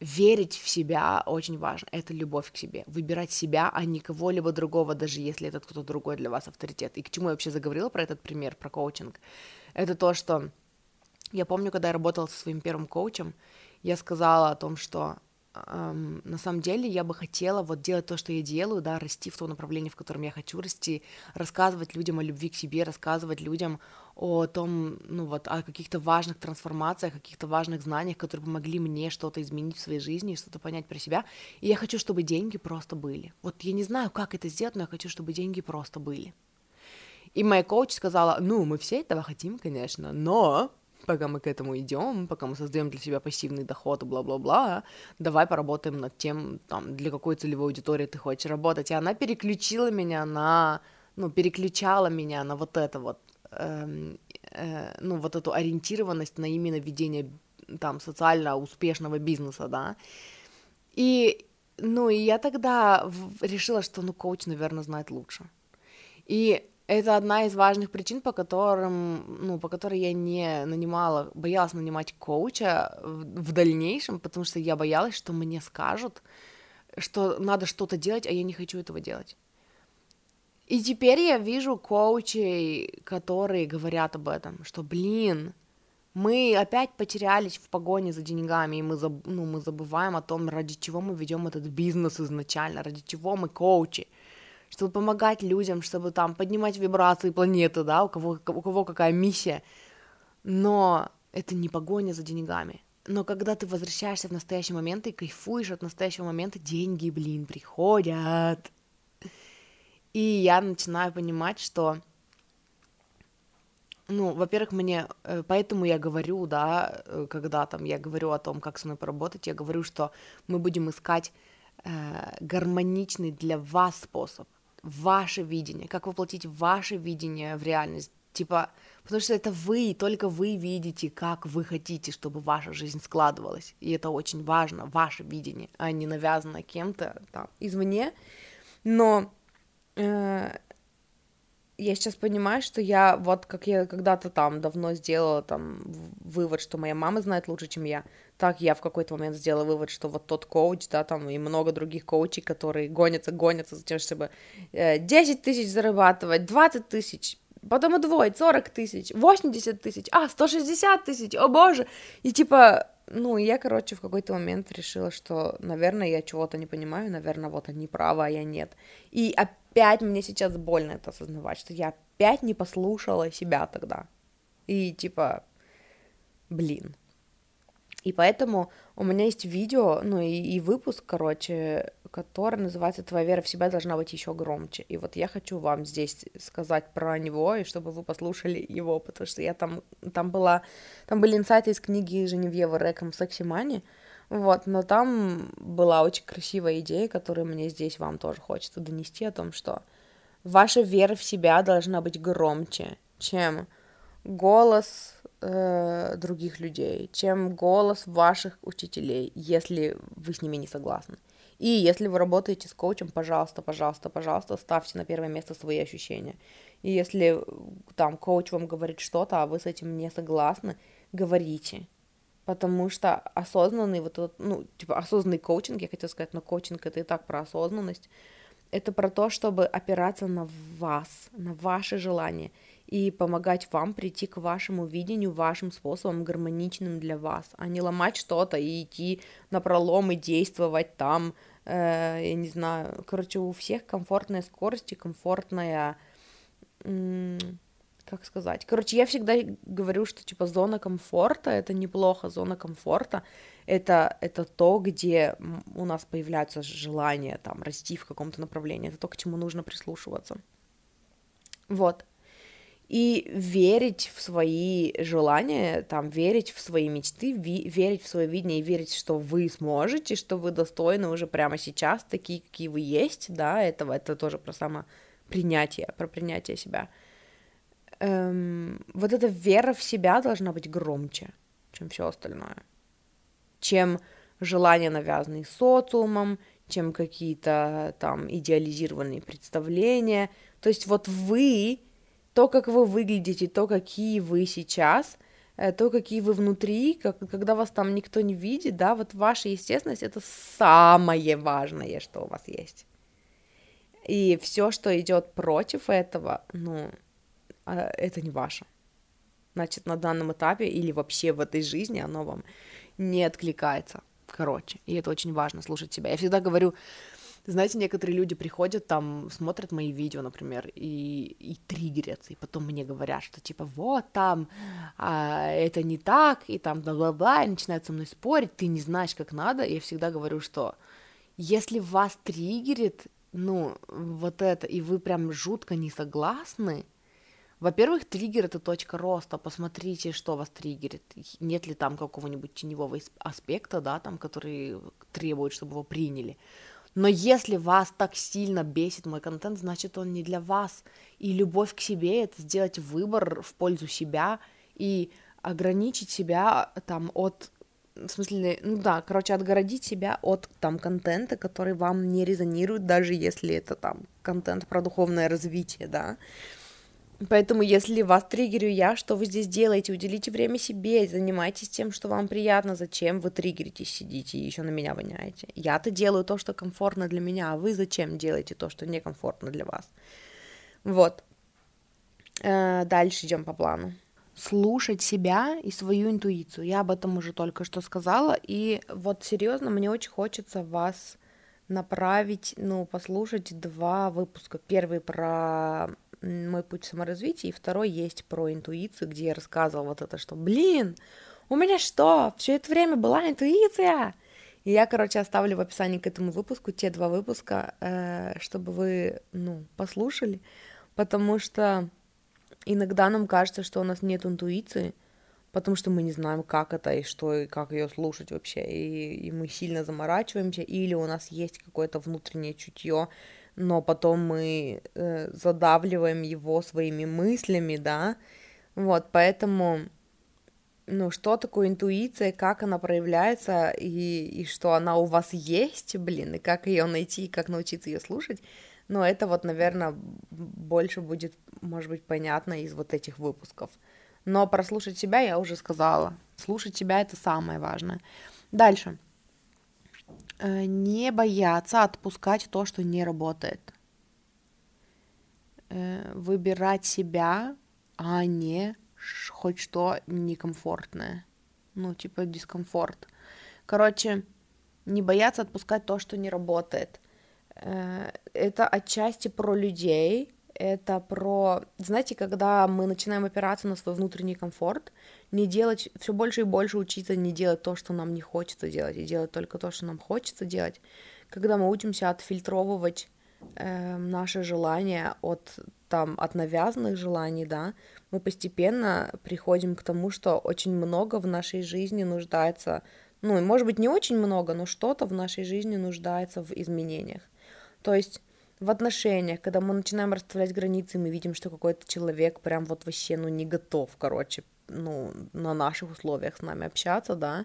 верить в себя очень важно, это любовь к себе, выбирать себя, а не кого-либо другого, даже если этот кто-то другой для вас авторитет. И к чему я вообще заговорила про этот пример, про коучинг, это то, что я помню, когда я работала со своим первым коучем, я сказала о том, что эм, на самом деле я бы хотела вот делать то, что я делаю, да, расти в том направлении, в котором я хочу расти, рассказывать людям о любви к себе, рассказывать людям о том, ну вот, о каких-то важных трансформациях, каких-то важных знаниях, которые помогли мне что-то изменить в своей жизни, что-то понять про себя. И я хочу, чтобы деньги просто были. Вот я не знаю, как это сделать, но я хочу, чтобы деньги просто были. И моя коуч сказала, ну, мы все этого хотим, конечно, но пока мы к этому идем, пока мы создаем для себя пассивный доход бла-бла-бла, давай поработаем над тем, там, для какой целевой аудитории ты хочешь работать. И она переключила меня на, ну, переключала меня на вот это вот, э, э, ну, вот эту ориентированность на именно ведение там социально успешного бизнеса, да. И, ну, и я тогда решила, что, ну, коуч, наверное, знает лучше. И это одна из важных причин, по которым, ну, по которой я не нанимала, боялась нанимать коуча в, в дальнейшем, потому что я боялась, что мне скажут, что надо что-то делать, а я не хочу этого делать. И теперь я вижу коучей, которые говорят об этом, что, блин, мы опять потерялись в погоне за деньгами, и мы, заб, ну, мы забываем о том, ради чего мы ведем этот бизнес изначально, ради чего мы коучи чтобы помогать людям, чтобы там поднимать вибрации планеты, да, у кого, у кого какая миссия. Но это не погоня за деньгами. Но когда ты возвращаешься в настоящий момент и кайфуешь от настоящего момента, деньги, блин, приходят. И я начинаю понимать, что, ну, во-первых, мне, э, поэтому я говорю, да, э, когда там я говорю о том, как со мной поработать, я говорю, что мы будем искать э, гармоничный для вас способ ваше видение, как воплотить ваше видение в реальность. Типа, потому что это вы, только вы видите, как вы хотите, чтобы ваша жизнь складывалась. И это очень важно, ваше видение, а не навязано кем-то там извне. Но э, я сейчас понимаю, что я вот как я когда-то там давно сделала там вывод, что моя мама знает лучше, чем я, так я в какой-то момент сделала вывод, что вот тот коуч, да, там и много других коучей, которые гонятся, гонятся за тем, чтобы 10 э, тысяч зарабатывать, 20 тысяч, потом удвоить 40 тысяч, 80 тысяч, а, 160 тысяч, о боже, и типа, ну, я, короче, в какой-то момент решила, что, наверное, я чего-то не понимаю, наверное, вот они правы, а я нет. И опять мне сейчас больно это осознавать, что я опять не послушала себя тогда. И типа, блин, и поэтому у меня есть видео, ну и, и выпуск, короче, который называется «Твоя вера в себя должна быть еще громче». И вот я хочу вам здесь сказать про него, и чтобы вы послушали его, потому что я там, там была, там были инсайты из книги Женевьевы Рэком «Секси Мани», вот, но там была очень красивая идея, которую мне здесь вам тоже хочется донести о том, что ваша вера в себя должна быть громче, чем голос э, других людей, чем голос ваших учителей, если вы с ними не согласны. И если вы работаете с коучем, пожалуйста, пожалуйста, пожалуйста, ставьте на первое место свои ощущения. И если там коуч вам говорит что-то, а вы с этим не согласны, говорите. Потому что осознанный вот этот, ну, типа осознанный коучинг, я хотела сказать, но коучинг это и так про осознанность, это про то, чтобы опираться на вас, на ваши желания и помогать вам прийти к вашему видению, вашим способом, гармоничным для вас, а не ломать что-то и идти на пролом и действовать там, э, я не знаю, короче, у всех комфортная скорость и комфортная, как сказать, короче, я всегда говорю, что, типа, зона комфорта — это неплохо, зона комфорта — это, это то, где у нас появляются желания, там, расти в каком-то направлении, это то, к чему нужно прислушиваться. Вот, и верить в свои желания, там, верить в свои мечты, ви- верить в свое видение и верить, что вы сможете, что вы достойны уже прямо сейчас, такие, какие вы есть, да, этого, это тоже про самопринятие, про принятие себя. Эм, вот эта вера в себя должна быть громче, чем все остальное, чем желания, навязанные социумом, чем какие-то там идеализированные представления. То есть вот вы, то, как вы выглядите, то, какие вы сейчас, э, то, какие вы внутри, как, когда вас там никто не видит, да, вот ваша естественность это самое важное, что у вас есть. И все, что идет против этого, ну, а, это не ваше. Значит, на данном этапе или вообще в этой жизни оно вам не откликается. Короче, и это очень важно, слушать себя. Я всегда говорю, знаете, некоторые люди приходят там, смотрят мои видео, например, и, и триггерятся, и потом мне говорят, что типа вот там а, это не так, и там бла-бла-бла, и начинают со мной спорить, ты не знаешь, как надо, и я всегда говорю, что если вас триггерит, ну, вот это, и вы прям жутко не согласны, во-первых, триггер это точка роста. Посмотрите, что вас триггерит. Нет ли там какого-нибудь теневого аспекта, да, там, который требует, чтобы его приняли. Но если вас так сильно бесит мой контент, значит он не для вас. И любовь к себе это сделать выбор в пользу себя и ограничить себя там от в смысле, ну да, короче, отгородить себя от там контента, который вам не резонирует, даже если это там контент про духовное развитие, да. Поэтому, если вас триггерю я, что вы здесь делаете? Уделите время себе, занимайтесь тем, что вам приятно. Зачем вы триггеритесь, сидите и еще на меня воняете? Я-то делаю то, что комфортно для меня, а вы зачем делаете то, что некомфортно для вас? Вот. Э, дальше идем по плану. Слушать себя и свою интуицию. Я об этом уже только что сказала. И вот серьезно, мне очень хочется вас направить, ну, послушать два выпуска. Первый про мой путь саморазвития, и второй есть про интуицию, где я рассказывала вот это, что, блин, у меня что, все это время была интуиция? И я, короче, оставлю в описании к этому выпуску те два выпуска, э, чтобы вы, ну, послушали, потому что иногда нам кажется, что у нас нет интуиции, потому что мы не знаем, как это и что, и как ее слушать вообще, и, и мы сильно заморачиваемся, или у нас есть какое-то внутреннее чутье, но потом мы э, задавливаем его своими мыслями, да, вот, поэтому, ну, что такое интуиция, как она проявляется, и, и что она у вас есть, блин, и как ее найти, и как научиться ее слушать, ну, это вот, наверное, больше будет, может быть, понятно из вот этих выпусков. Но прослушать себя я уже сказала. Слушать себя это самое важное. Дальше. Э, не бояться отпускать то, что не работает. Э, выбирать себя, а не хоть что некомфортное. Ну, типа дискомфорт. Короче, не бояться отпускать то, что не работает. Э, это отчасти про людей, это про, знаете, когда мы начинаем опираться на свой внутренний комфорт, не делать, все больше и больше учиться не делать то, что нам не хочется делать, и делать только то, что нам хочется делать, когда мы учимся отфильтровывать э, наши желания от там от навязанных желаний, да, мы постепенно приходим к тому, что очень много в нашей жизни нуждается, ну, может быть, не очень много, но что-то в нашей жизни нуждается в изменениях. То есть в отношениях, когда мы начинаем расставлять границы, мы видим, что какой-то человек прям вот вообще, ну, не готов, короче, ну, на наших условиях с нами общаться, да,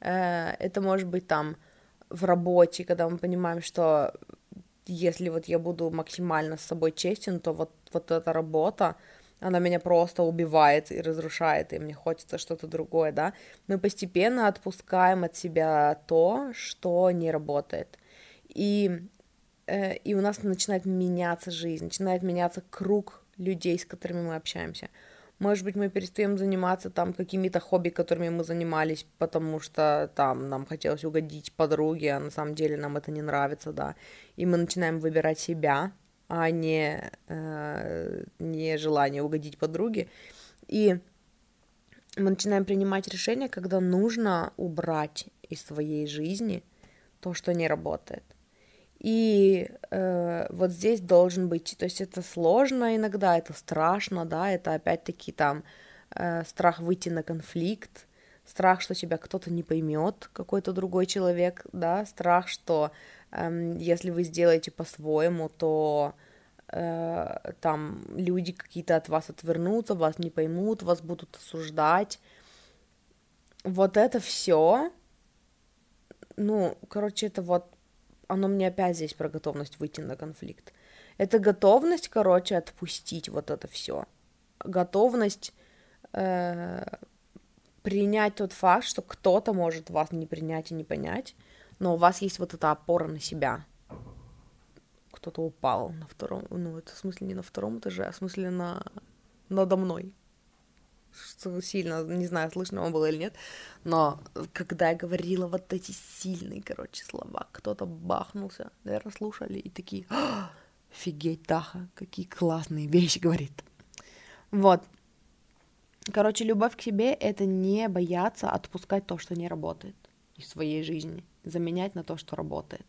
э, это может быть там в работе, когда мы понимаем, что если вот я буду максимально с собой честен, то вот, вот эта работа, она меня просто убивает и разрушает, и мне хочется что-то другое, да, мы постепенно отпускаем от себя то, что не работает. И Э, и у нас начинает меняться жизнь, начинает меняться круг людей, с которыми мы общаемся. Может быть, мы перестаем заниматься там какими-то хобби, которыми мы занимались, потому что там нам хотелось угодить подруге, а на самом деле нам это не нравится, да. И мы начинаем выбирать себя, а не, э, не желание угодить подруге. И мы начинаем принимать решения, когда нужно убрать из своей жизни то, что не работает. И э, вот здесь должен быть, то есть это сложно иногда, это страшно, да, это опять-таки там э, страх выйти на конфликт, страх, что тебя кто-то не поймет, какой-то другой человек, да, страх, что э, если вы сделаете по-своему, то э, там люди какие-то от вас отвернутся, вас не поймут, вас будут осуждать. Вот это все, ну, короче, это вот оно мне опять здесь про готовность выйти на конфликт. Это готовность, короче, отпустить вот это все. Готовность э, принять тот факт, что кто-то может вас не принять и не понять, но у вас есть вот эта опора на себя. Кто-то упал на втором, ну, это в смысле не на втором этаже, а в смысле на надо мной. Что сильно, не знаю, слышно вам было или нет, но когда я говорила вот эти сильные, короче, слова, кто-то бахнулся, наверное, слушали и такие, Офигеть, Таха, какие классные вещи [LAUGHS] говорит. Вот. Короче, любовь к себе — это не бояться отпускать то, что не работает из своей жизни, заменять на то, что работает.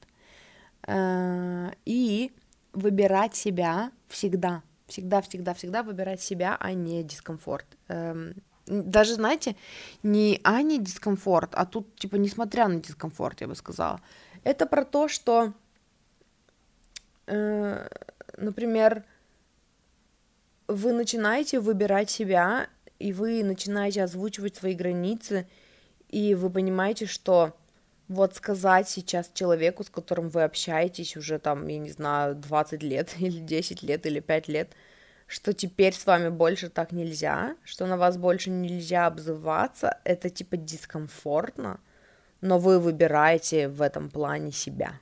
Э, и выбирать себя всегда, всегда, всегда, всегда выбирать себя, а не дискомфорт. Эм, даже, знаете, не а не дискомфорт, а тут, типа, несмотря на дискомфорт, я бы сказала. Это про то, что Э, например, вы начинаете выбирать себя, и вы начинаете озвучивать свои границы, и вы понимаете, что вот сказать сейчас человеку, с которым вы общаетесь уже там, я не знаю, 20 [LAUGHS] лет, или 10 лет, или 5 лет, что теперь с вами больше так нельзя, что на вас больше нельзя обзываться, это типа дискомфортно, но вы выбираете в этом плане себя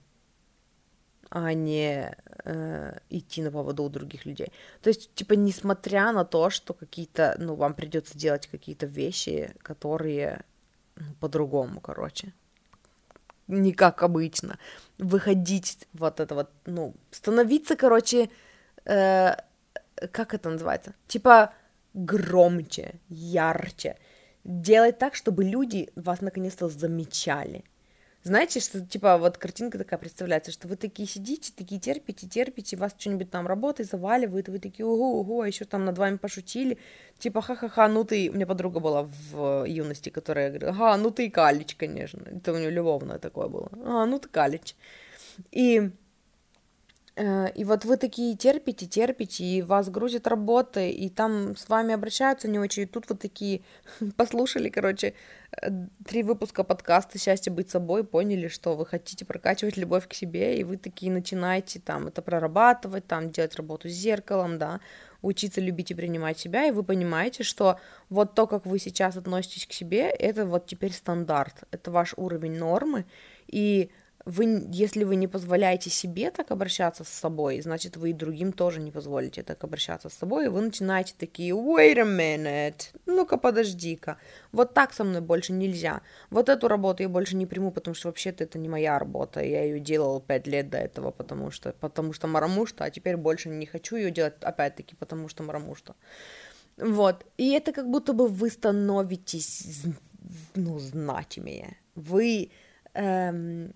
а не э, идти на поводу у других людей. То есть, типа, несмотря на то, что какие-то, ну, вам придется делать какие-то вещи, которые ну, по-другому, короче, не как обычно, выходить вот это вот, ну, становиться, короче, э, как это называется, типа громче, ярче, делать так, чтобы люди вас наконец-то замечали, знаете, что, типа, вот картинка такая представляется, что вы такие сидите, такие терпите, терпите, вас что-нибудь там работает, заваливает, вы такие, ого, ого, а еще там над вами пошутили, типа, ха-ха-ха, ну ты, у меня подруга была в юности, которая говорила, ага, ну ты калич, конечно, это у нее любовное такое было, а, ну ты калич, и Э, и вот вы такие терпите, терпите, и вас грузит работа, и там с вами обращаются не очень, и тут вот такие [LAUGHS] послушали, короче, э, три выпуска подкаста «Счастье быть собой», поняли, что вы хотите прокачивать любовь к себе, и вы такие начинаете там это прорабатывать, там делать работу с зеркалом, да, учиться любить и принимать себя, и вы понимаете, что вот то, как вы сейчас относитесь к себе, это вот теперь стандарт, это ваш уровень нормы, и вы, если вы не позволяете себе так обращаться с собой, значит, вы и другим тоже не позволите так обращаться с собой, и вы начинаете такие, wait a minute, ну-ка подожди-ка, вот так со мной больше нельзя, вот эту работу я больше не приму, потому что вообще-то это не моя работа, я ее делал пять лет до этого, потому что, потому что марамушта, а теперь больше не хочу ее делать, опять-таки, потому что марамушта. Вот, и это как будто бы вы становитесь, ну, значимее, вы... Эм,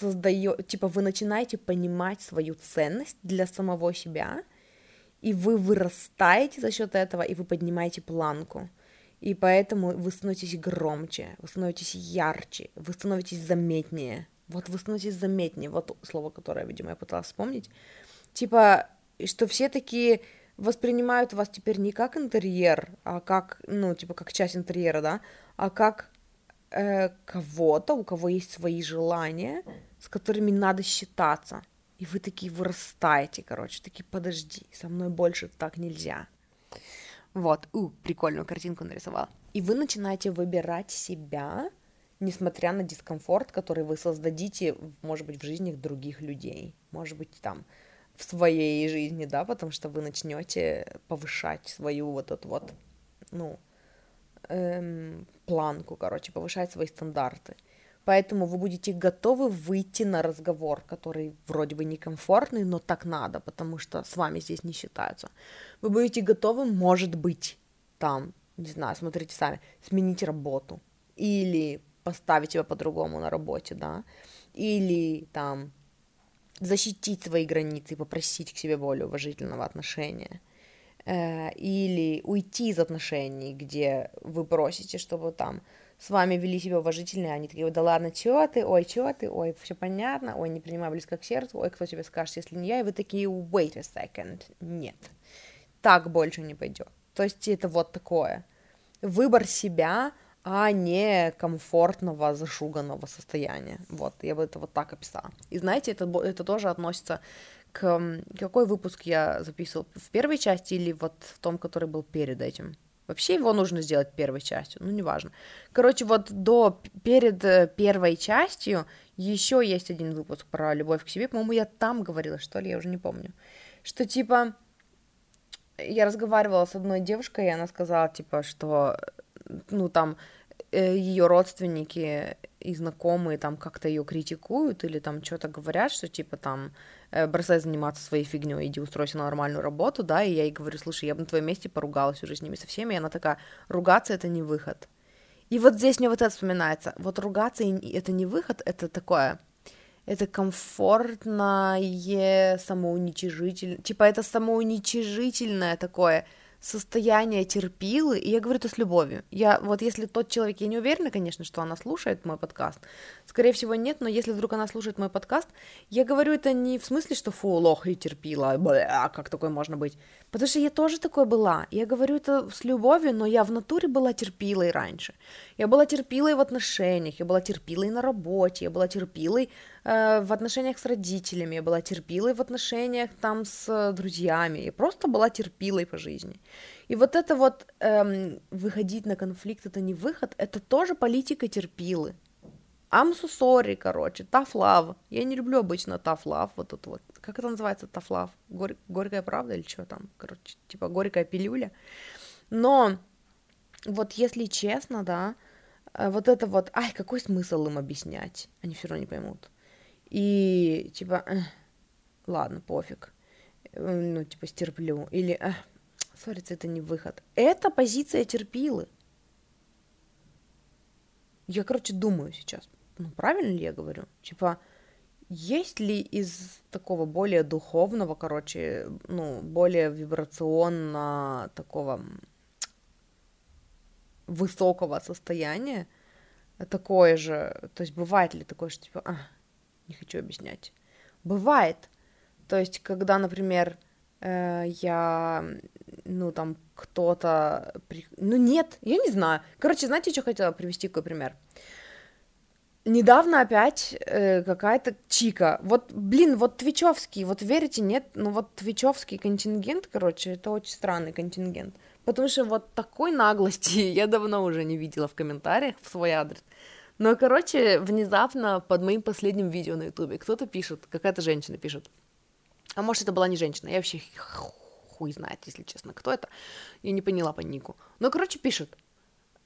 создает, типа вы начинаете понимать свою ценность для самого себя, и вы вырастаете за счет этого, и вы поднимаете планку. И поэтому вы становитесь громче, вы становитесь ярче, вы становитесь заметнее. Вот вы становитесь заметнее, вот слово, которое, видимо, я пыталась вспомнить. Типа, что все такие воспринимают вас теперь не как интерьер, а как, ну, типа, как часть интерьера, да, а как э, кого-то, у кого есть свои желания, с которыми надо считаться. И вы такие вырастаете, короче, такие, подожди, со мной больше так нельзя. Вот, у, прикольную картинку нарисовала. И вы начинаете выбирать себя, несмотря на дискомфорт, который вы создадите, может быть, в жизни других людей, может быть, там, в своей жизни, да, потому что вы начнете повышать свою вот эту вот, ну, эм, планку, короче, повышать свои стандарты. Поэтому вы будете готовы выйти на разговор, который вроде бы некомфортный, но так надо, потому что с вами здесь не считаются. Вы будете готовы, может быть, там, не знаю, смотрите сами, сменить работу или поставить себя по-другому на работе, да, или там защитить свои границы и попросить к себе более уважительного отношения – Э, или уйти из отношений, где вы просите, чтобы там с вами вели себя уважительно, они такие, да ладно, чё ты, ой, чё ты, ой, все понятно, ой, не принимай близко к сердцу, ой, кто тебе скажет, если не я, и вы такие, wait a second, нет, так больше не пойдет. То есть это вот такое. Выбор себя, а не комфортного, зашуганного состояния. Вот, я бы это вот так описала. И знаете, это, это тоже относится. Какой выпуск я записывал? В первой части или вот в том, который был перед этим? Вообще его нужно сделать первой частью, ну неважно. Короче, вот до перед э, первой частью еще есть один выпуск про любовь к себе. По-моему, я там говорила, что ли, я уже не помню. Что типа я разговаривала с одной девушкой, и она сказала, типа, что ну там э, ее родственники и знакомые там как-то ее критикуют или там что-то говорят, что типа там бросай заниматься своей фигней, иди устройся на нормальную работу, да, и я ей говорю, слушай, я бы на твоем месте поругалась уже с ними со всеми, и она такая, ругаться это не выход. И вот здесь мне вот это вспоминается, вот ругаться это не выход, это такое, это комфортное самоуничижительное, типа это самоуничижительное такое, состояние терпилы, и я говорю это с любовью. Я, вот если тот человек, я не уверена, конечно, что она слушает мой подкаст, скорее всего нет, но если вдруг она слушает мой подкаст, я говорю это не в смысле, что фу, лох и терпила, бля, как такое можно быть, потому что я тоже такой была, я говорю это с любовью, но я в натуре была терпилой раньше, я была терпилой в отношениях, я была терпилой на работе, я была терпилой в отношениях с родителями, я была терпилой в отношениях там с друзьями, я просто была терпилой по жизни. И вот это вот эм, выходить на конфликт, это не выход, это тоже политика терпилы. I'm so sorry, короче, tough love. Я не люблю обычно tough love, вот тут вот. Как это называется tough love? Гор... Горькая правда или что там? Короче, типа горькая пилюля. Но вот если честно, да, э, вот это вот, ай, какой смысл им объяснять? Они все равно не поймут. И типа, э, ладно, пофиг. Э, ну, типа, стерплю. Или, э, ссориться это не выход. Это позиция терпилы. Я, короче, думаю сейчас, ну, правильно ли я говорю? Типа, есть ли из такого более духовного, короче, ну, более вибрационно такого высокого состояния такое же, то есть бывает ли такое, что типа, а, не хочу объяснять. Бывает. То есть, когда, например, э, я, ну, там, кто-то... При... Ну, нет, я не знаю. Короче, знаете, что хотела привести какой пример? Недавно опять э, какая-то чика. Вот, блин, вот твичевский, вот верите, нет? Ну, вот твичевский контингент, короче, это очень странный контингент. Потому что вот такой наглости [LAUGHS] я давно уже не видела в комментариях в свой адрес. Но, короче, внезапно под моим последним видео на ютубе кто-то пишет, какая-то женщина пишет. А может, это была не женщина, я вообще хуй знает, если честно, кто это. Я не поняла по нику. Но, короче, пишет,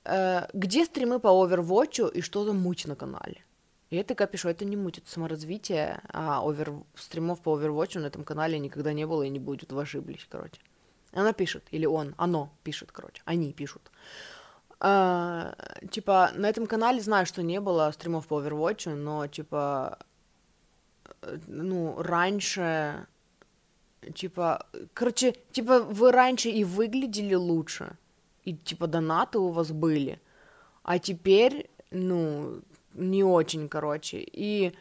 э, где стримы по Overwatch и что за муть на канале? И я такая пишу, это не муть, это саморазвитие, а овер... стримов по Overwatch на этом канале никогда не было и не будет, вы ошиблись, короче. Она пишет, или он, оно пишет, короче, они пишут. А, типа, на этом канале знаю, что не было стримов по Overwatch, но, типа, э, ну, раньше, типа, короче, типа, вы раньше и выглядели лучше, и, типа, донаты у вас были, а теперь, ну, не очень, короче, и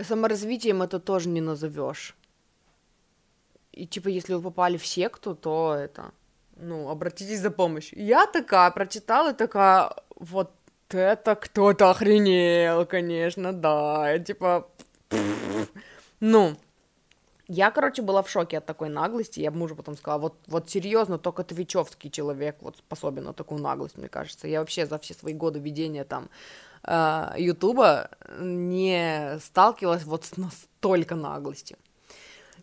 саморазвитием это тоже не назовешь. И, типа, если вы попали в секту, то это ну, обратитесь за помощью. Я такая прочитала, такая, вот это кто-то охренел, конечно, да, типа, ну, я, короче, была в шоке от такой наглости, я мужу потом сказала, вот, вот серьезно, только твичевский человек вот способен на такую наглость, мне кажется. Я вообще за все свои годы ведения там э, Ютуба не сталкивалась вот с настолько наглостью.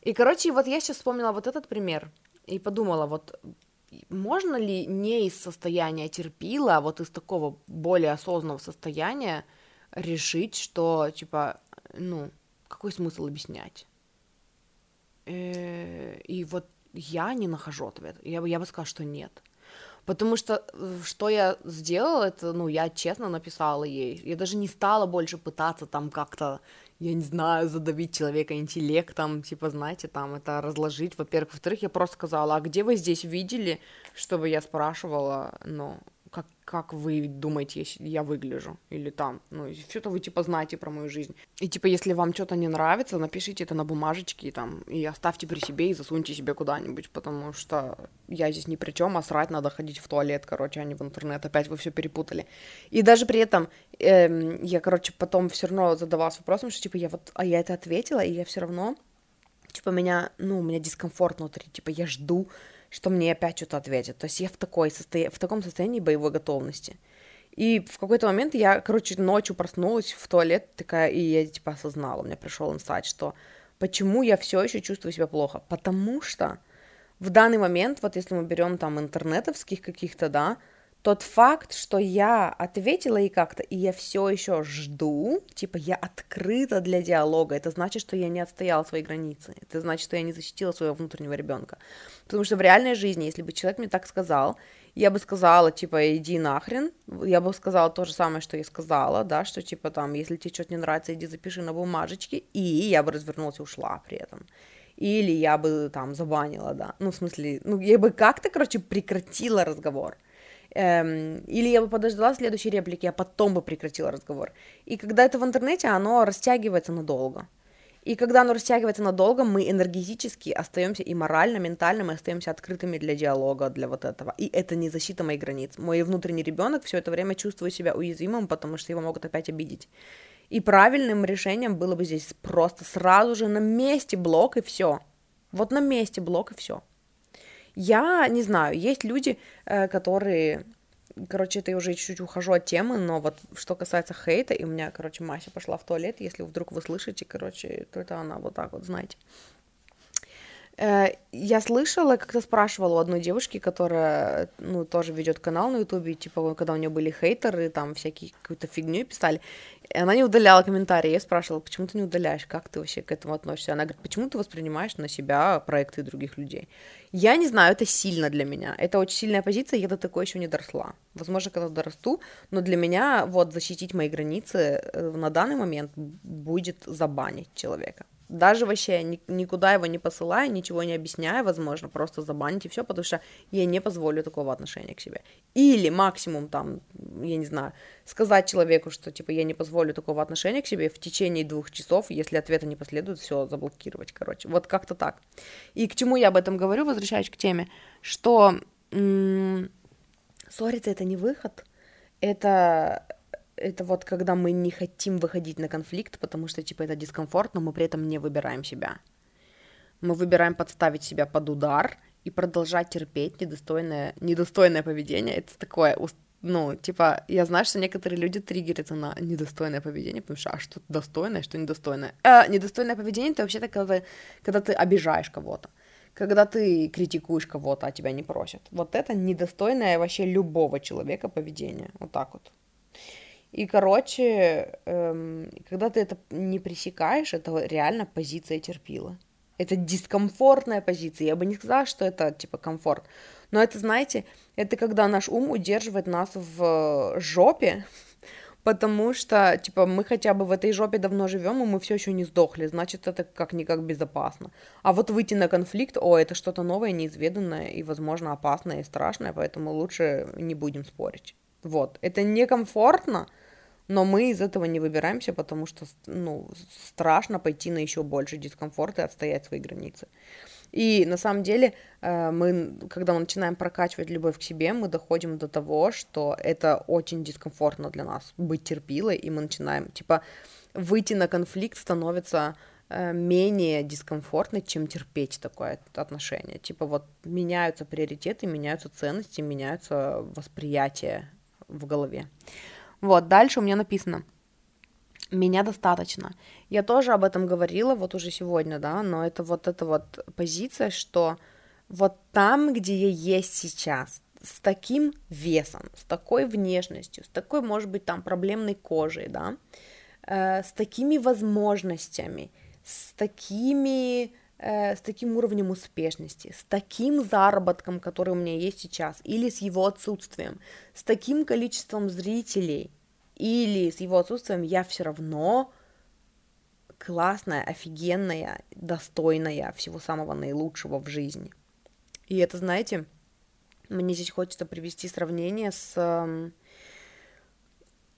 И, короче, вот я сейчас вспомнила вот этот пример и подумала, вот можно ли не из состояния терпила, а вот из такого более осознанного состояния решить, что, типа, ну, какой смысл объяснять? Э, и вот я не нахожу ответ. Я бы, я бы сказала, что нет. Потому что э, что я сделала, это, ну, я честно написала ей. Я даже не стала больше пытаться там как-то я не знаю, задавить человека интеллектом, типа, знаете, там, это разложить, во-первых. Во-вторых, я просто сказала, а где вы здесь видели, чтобы я спрашивала, ну, как, как вы думаете, я выгляжу, или там, ну, что-то вы, типа, знаете про мою жизнь. И, типа, если вам что-то не нравится, напишите это на бумажечке, там, и оставьте при себе, и засуньте себе куда-нибудь, потому что я здесь ни при чем, а срать надо ходить в туалет, короче, а не в интернет, опять вы все перепутали. И даже при этом эм, я, короче, потом все равно задавалась вопросом, что, типа, я вот, а я это ответила, и я все равно, типа, меня, ну, у меня дискомфорт внутри, типа, я жду, что мне опять что-то ответят. То есть я в, такой состо... в таком состоянии боевой готовности. И в какой-то момент я, короче, ночью проснулась в туалет такая, и я типа осознала, у меня пришел инсайт, что почему я все еще чувствую себя плохо. Потому что в данный момент, вот если мы берем там интернетовских каких-то, да, тот факт, что я ответила ей как-то, и я все еще жду, типа я открыта для диалога, это значит, что я не отстояла свои границы, это значит, что я не защитила своего внутреннего ребенка. Потому что в реальной жизни, если бы человек мне так сказал, я бы сказала, типа, иди нахрен, я бы сказала то же самое, что я сказала, да, что, типа, там, если тебе что-то не нравится, иди запиши на бумажечке, и я бы развернулась и ушла при этом. Или я бы, там, забанила, да, ну, в смысле, ну, я бы как-то, короче, прекратила разговор. Эм, или я бы подождала следующей реплики, а потом бы прекратила разговор. И когда это в интернете, оно растягивается надолго. И когда оно растягивается надолго, мы энергетически остаемся и морально, ментально мы остаемся открытыми для диалога, для вот этого. И это не защита моих границ. Мой внутренний ребенок все это время чувствует себя уязвимым, потому что его могут опять обидеть. И правильным решением было бы здесь просто сразу же на месте блок и все. Вот на месте блок и все. Я не знаю, есть люди, э, которые Короче, это я уже чуть-чуть ухожу от темы, но вот что касается хейта, и у меня, короче, Мася пошла в туалет, если вдруг вы слышите, короче, то это она вот так вот, знаете. Э, я слышала, как-то спрашивала у одной девушки, которая, ну, тоже ведет канал на ютубе, типа, когда у нее были хейтеры, там всякие какую-то фигню писали, и она не удаляла комментарии. Я спрашивала, почему ты не удаляешь, как ты вообще к этому относишься? Она говорит, почему ты воспринимаешь на себя проекты других людей? Я не знаю, это сильно для меня. Это очень сильная позиция, я до такой еще не доросла. Возможно, когда дорасту, но для меня вот защитить мои границы э, на данный момент будет забанить человека даже вообще ни, никуда его не посылая, ничего не объясняя, возможно, просто забанить и все, потому что я не позволю такого отношения к себе. Или максимум там, я не знаю, сказать человеку, что типа я не позволю такого отношения к себе в течение двух часов, если ответа не последует, все заблокировать, короче. Вот как-то так. И к чему я об этом говорю, возвращаюсь к теме, что м- ссориться это не выход, это это вот когда мы не хотим выходить на конфликт, потому что, типа, это дискомфорт, но мы при этом не выбираем себя. Мы выбираем подставить себя под удар и продолжать терпеть недостойное, недостойное поведение. Это такое, ну, типа, я знаю, что некоторые люди триггерятся на недостойное поведение, потому что, а что достойное, что недостойное? Э, недостойное поведение — это вообще-то когда, когда ты обижаешь кого-то когда ты критикуешь кого-то, а тебя не просят. Вот это недостойное вообще любого человека поведение. Вот так вот. И, короче, эм, когда ты это не пресекаешь, это реально позиция терпила. Это дискомфортная позиция. Я бы не сказала, что это типа комфорт. Но это, знаете, это когда наш ум удерживает нас в жопе, [LAUGHS] потому что, типа, мы хотя бы в этой жопе давно живем, и мы все еще не сдохли, значит, это как-никак безопасно. А вот выйти на конфликт, о, это что-то новое, неизведанное и, возможно, опасное и страшное, поэтому лучше не будем спорить. Вот, это некомфортно, но мы из этого не выбираемся, потому что, ну, страшно пойти на еще больше дискомфорт и отстоять свои границы. И на самом деле э, мы, когда мы начинаем прокачивать любовь к себе, мы доходим до того, что это очень дискомфортно для нас быть терпилой, и мы начинаем, типа, выйти на конфликт становится э, менее дискомфортно, чем терпеть такое отношение. Типа вот меняются приоритеты, меняются ценности, меняются восприятия в голове. Вот, дальше у меня написано. Меня достаточно. Я тоже об этом говорила вот уже сегодня, да, но это вот эта вот позиция, что вот там, где я есть сейчас, с таким весом, с такой внешностью, с такой, может быть, там проблемной кожей, да, э, с такими возможностями, с такими э, с таким уровнем успешности, с таким заработком, который у меня есть сейчас, или с его отсутствием, с таким количеством зрителей, или с его отсутствием, я все равно классная, офигенная, достойная всего самого наилучшего в жизни. И это, знаете, Мне здесь хочется привести сравнение с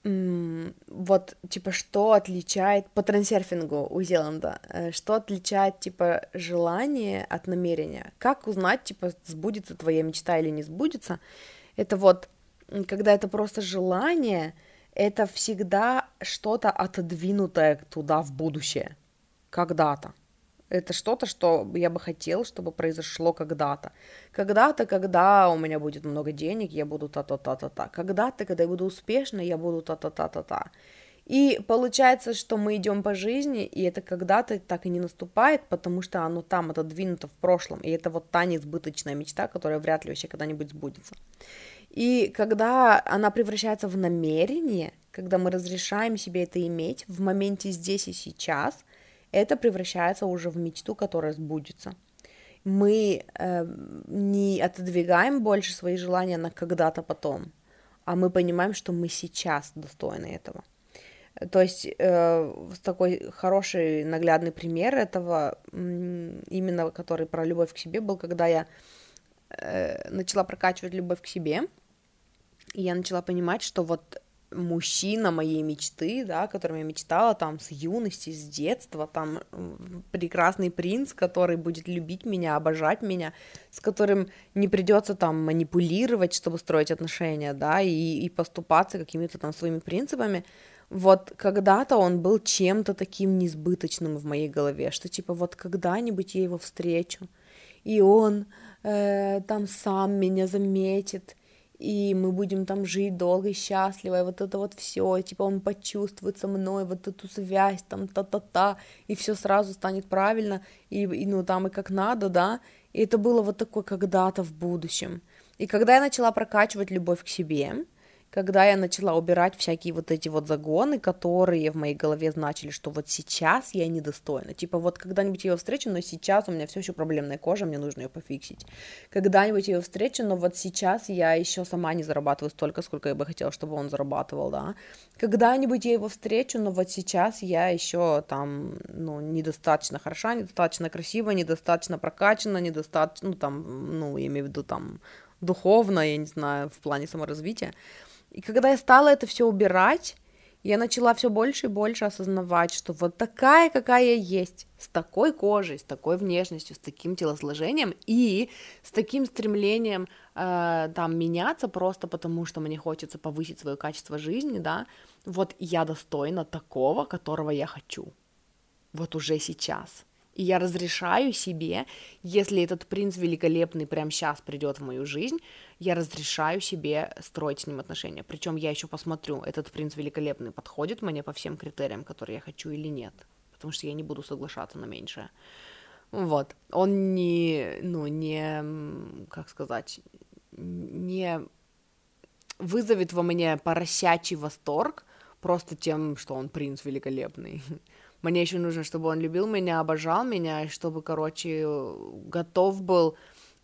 вот, типа, что отличает по трансерфингу у Зеланда, э, что отличает, типа, желание от намерения? Как узнать, типа, сбудется твоя мечта или не сбудется? Это вот, когда это просто желание, это всегда что-то отодвинутое туда в будущее, когда-то. Это что-то, что я бы хотел, чтобы произошло когда-то. Когда-то, когда у меня будет много денег, я буду та-та-та-та-та. Когда-то, когда я буду успешна, я буду та-та-та-та-та. И получается, что мы идем по жизни, и это когда-то так и не наступает, потому что оно там отодвинуто в прошлом, и это вот та неизбыточная мечта, которая вряд ли вообще когда-нибудь сбудется. И когда она превращается в намерение, когда мы разрешаем себе это иметь в моменте здесь и сейчас – это превращается уже в мечту, которая сбудется. Мы э, не отодвигаем больше свои желания на когда-то потом, а мы понимаем, что мы сейчас достойны этого. То есть э, такой хороший наглядный пример этого, именно который про любовь к себе, был, когда я э, начала прокачивать любовь к себе, и я начала понимать, что вот мужчина моей мечты, да, которым я мечтала там с юности, с детства, там прекрасный принц, который будет любить меня, обожать меня, с которым не придется там манипулировать, чтобы строить отношения, да, и, и поступаться какими-то там своими принципами. Вот когда-то он был чем-то таким несбыточным в моей голове, что типа вот когда-нибудь я его встречу, и он э, там сам меня заметит, и мы будем там жить долго и счастливо, и вот это вот все, типа он почувствует со мной вот эту связь, там та-та-та, и все сразу станет правильно, и, и ну там и как надо, да, и это было вот такое когда-то в будущем. И когда я начала прокачивать любовь к себе, когда я начала убирать всякие вот эти вот загоны, которые в моей голове значили, что вот сейчас я недостойна. Типа вот когда-нибудь я его встречу, но сейчас у меня все еще проблемная кожа, мне нужно ее пофиксить. Когда-нибудь я его встречу, но вот сейчас я еще сама не зарабатываю столько, сколько я бы хотела, чтобы он зарабатывал, да. Когда-нибудь я его встречу, но вот сейчас я еще там, ну, недостаточно хороша, недостаточно красива, недостаточно прокачана, недостаточно, ну, там, ну, я имею в виду там духовно, я не знаю, в плане саморазвития. И когда я стала это все убирать, я начала все больше и больше осознавать, что вот такая, какая я есть, с такой кожей, с такой внешностью, с таким телосложением и с таким стремлением э, там меняться просто потому, что мне хочется повысить свое качество жизни, да, вот я достойна такого, которого я хочу, вот уже сейчас. И я разрешаю себе, если этот принц великолепный прямо сейчас придет в мою жизнь, я разрешаю себе строить с ним отношения. Причем я еще посмотрю, этот принц великолепный подходит мне по всем критериям, которые я хочу или нет. Потому что я не буду соглашаться на меньшее. Вот. Он не, ну, не, как сказать, не вызовет во мне поросячий восторг просто тем, что он принц великолепный. [LAUGHS] Мне еще нужно, чтобы он любил меня, обожал меня, и чтобы, короче, готов был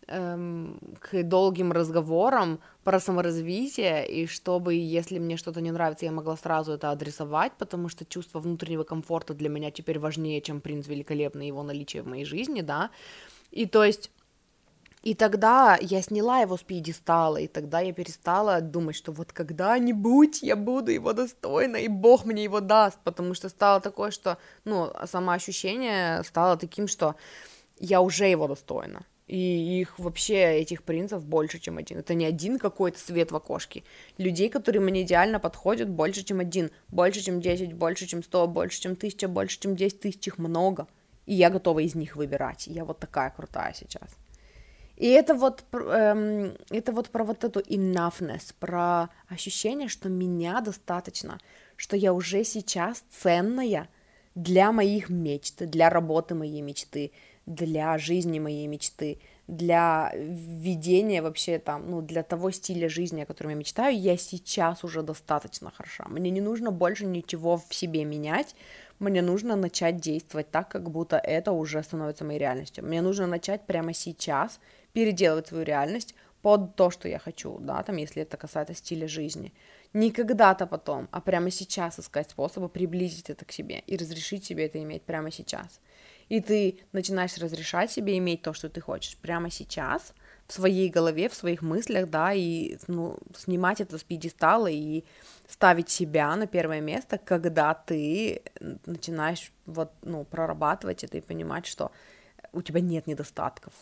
эм, к долгим разговорам про саморазвитие, и чтобы, если мне что-то не нравится, я могла сразу это адресовать, потому что чувство внутреннего комфорта для меня теперь важнее, чем принц великолепный, его наличие в моей жизни, да. И то есть и тогда я сняла его с пьедестала, и тогда я перестала думать, что вот когда-нибудь я буду его достойна, и Бог мне его даст, потому что стало такое, что, ну, самоощущение стало таким, что я уже его достойна. И их вообще, этих принцев, больше, чем один. Это не один какой-то свет в окошке. Людей, которые мне идеально подходят, больше, чем один. Больше, чем 10, больше, чем 100, больше, чем 1000, больше, чем 10 тысяч, их много. И я готова из них выбирать. Я вот такая крутая сейчас. И это вот, эм, это вот про вот эту enoughness, про ощущение, что меня достаточно, что я уже сейчас ценная для моих мечт, для работы моей мечты, для жизни моей мечты, для ведения вообще там, ну, для того стиля жизни, о котором я мечтаю, я сейчас уже достаточно хороша. Мне не нужно больше ничего в себе менять, мне нужно начать действовать так, как будто это уже становится моей реальностью. Мне нужно начать прямо сейчас переделывать свою реальность под то, что я хочу, да, там, если это касается стиля жизни. Не когда-то потом, а прямо сейчас искать способы приблизить это к себе и разрешить себе это иметь прямо сейчас. И ты начинаешь разрешать себе иметь то, что ты хочешь прямо сейчас, в своей голове, в своих мыслях, да, и ну, снимать это с пьедестала и ставить себя на первое место, когда ты начинаешь вот, ну, прорабатывать это и понимать, что у тебя нет недостатков.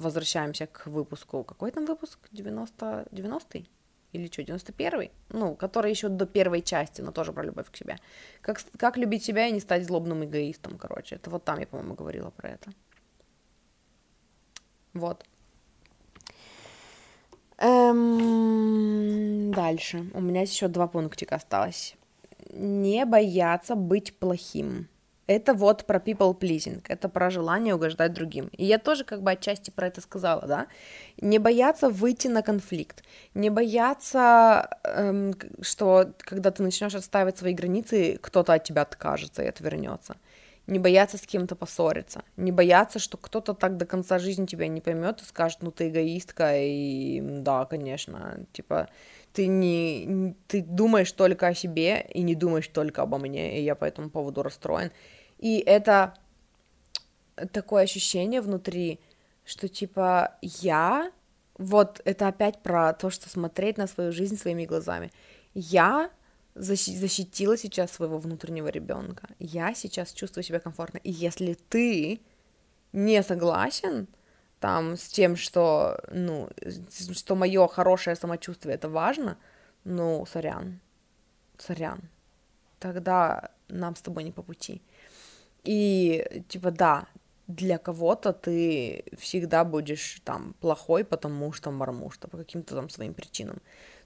Возвращаемся к выпуску. Какой там выпуск? 90... 90-й? Или что, 91-й? Ну, который еще до первой части, но тоже про любовь к себе. Как, как любить себя и не стать злобным эгоистом, короче. Это вот там я, по-моему, говорила про это. Вот. Эм, дальше. У меня еще два пунктика осталось. Не бояться быть плохим. Это вот про people pleasing, это про желание угождать другим. И я тоже как бы отчасти про это сказала, да. Не бояться выйти на конфликт, не бояться, эм, что когда ты начнешь отстаивать свои границы, кто-то от тебя откажется и отвернется не бояться с кем-то поссориться, не бояться, что кто-то так до конца жизни тебя не поймет и скажет, ну ты эгоистка, и да, конечно, типа, ты не, ты думаешь только о себе и не думаешь только обо мне, и я по этому поводу расстроен. И это такое ощущение внутри, что типа я, вот это опять про то, что смотреть на свою жизнь своими глазами. Я защитила сейчас своего внутреннего ребенка. Я сейчас чувствую себя комфортно. И если ты не согласен там с тем, что, ну, что мое хорошее самочувствие это важно, ну, сорян, сорян, тогда нам с тобой не по пути. И, типа, да, для кого-то ты всегда будешь там плохой, потому что мармуш, по каким-то там своим причинам.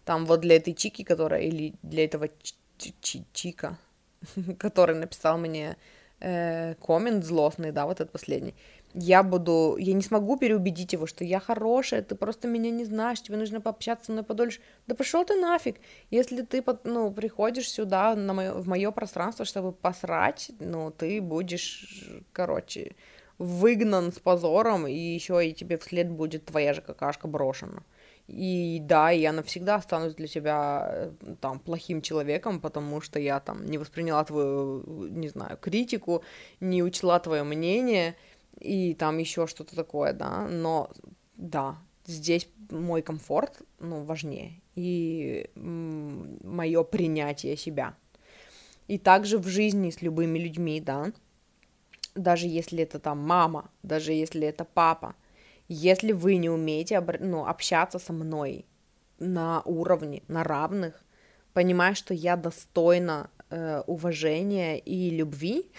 Там вот для этой Чики, которая, или для этого Чика, [LAUGHS] который написал мне э, коммент злостный, да, вот этот последний, я буду, я не смогу переубедить его, что я хорошая, ты просто меня не знаешь, тебе нужно пообщаться со мной подольше. Да пошел ты нафиг. Если ты, ну, приходишь сюда на моё, в мое пространство, чтобы посрать, ну, ты будешь, короче, выгнан с позором, и еще и тебе вслед будет твоя же какашка брошена. И да, я навсегда останусь для тебя э, там плохим человеком, потому что я там не восприняла твою, не знаю, критику, не учла твое мнение и там еще что-то такое, да. Но да, здесь мой комфорт, ну, важнее и мое принятие себя. И также в жизни с любыми людьми, да, даже если это там мама, даже если это папа, если вы не умеете ну, общаться со мной на уровне, на равных, понимая, что я достойна э, уважения и любви,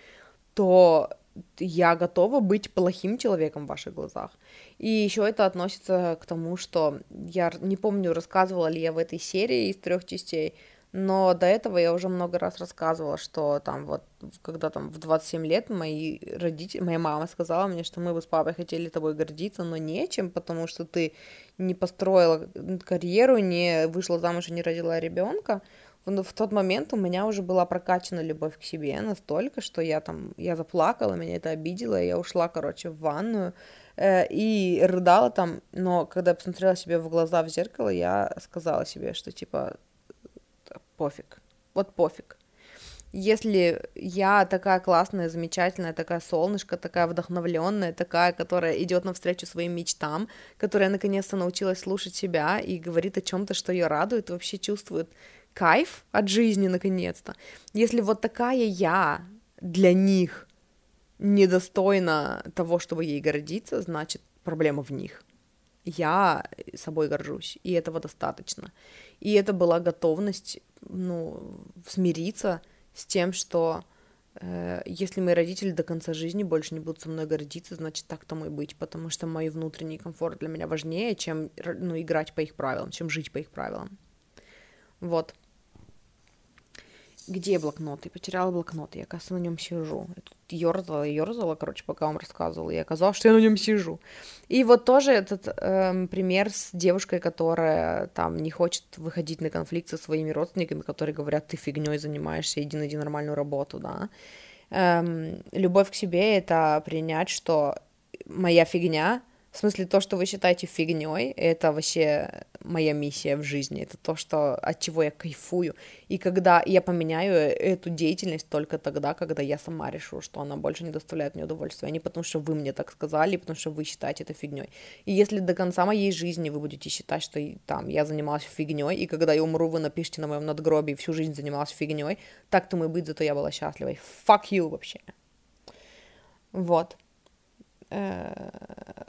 [LAUGHS] то я готова быть плохим человеком в ваших глазах. И еще это относится к тому, что я не помню, рассказывала ли я в этой серии из трех частей, но до этого я уже много раз рассказывала, что там вот, когда там в 27 лет мои родители, моя мама сказала мне, что мы бы с папой хотели тобой гордиться, но нечем, потому что ты не построила карьеру, не вышла замуж и не родила ребенка. В, в тот момент у меня уже была прокачана любовь к себе настолько, что я там, я заплакала, меня это обидело, я ушла, короче, в ванную, э, и рыдала там, но когда я посмотрела себе в глаза в зеркало, я сказала себе, что типа пофиг. Вот пофиг. Если я такая классная, замечательная, такая солнышко, такая вдохновленная, такая, которая идет навстречу своим мечтам, которая наконец-то научилась слушать себя и говорит о чем-то, что ее радует, вообще чувствует кайф от жизни наконец-то. Если вот такая я для них недостойна того, чтобы ей гордиться, значит проблема в них. Я собой горжусь, и этого достаточно. И это была готовность ну, смириться с тем, что э, если мои родители до конца жизни больше не будут со мной гордиться, значит, так тому и быть, потому что мой внутренний комфорт для меня важнее, чем ну, играть по их правилам, чем жить по их правилам. Вот где блокноты? Потеряла блокноты. Я, оказывается, на нем сижу. Я тут ерзала, ерзала, короче, пока вам рассказывала. И оказалось, что я на нем сижу. И вот тоже этот эм, пример с девушкой, которая там не хочет выходить на конфликт со своими родственниками, которые говорят, ты фигней занимаешься, иди найди нормальную работу, да. Эм, любовь к себе — это принять, что моя фигня В смысле, то, что вы считаете фигней, это вообще моя миссия в жизни. Это то, что, от чего я кайфую. И когда я поменяю эту деятельность только тогда, когда я сама решу, что она больше не доставляет мне удовольствия. А не потому, что вы мне так сказали, потому что вы считаете это фигней. И если до конца моей жизни вы будете считать, что там я занималась фигней, и когда я умру, вы напишите на моем надгробии всю жизнь занималась фигней, так то мы быть, зато я была счастлива. Fuck you вообще. Вот. Э,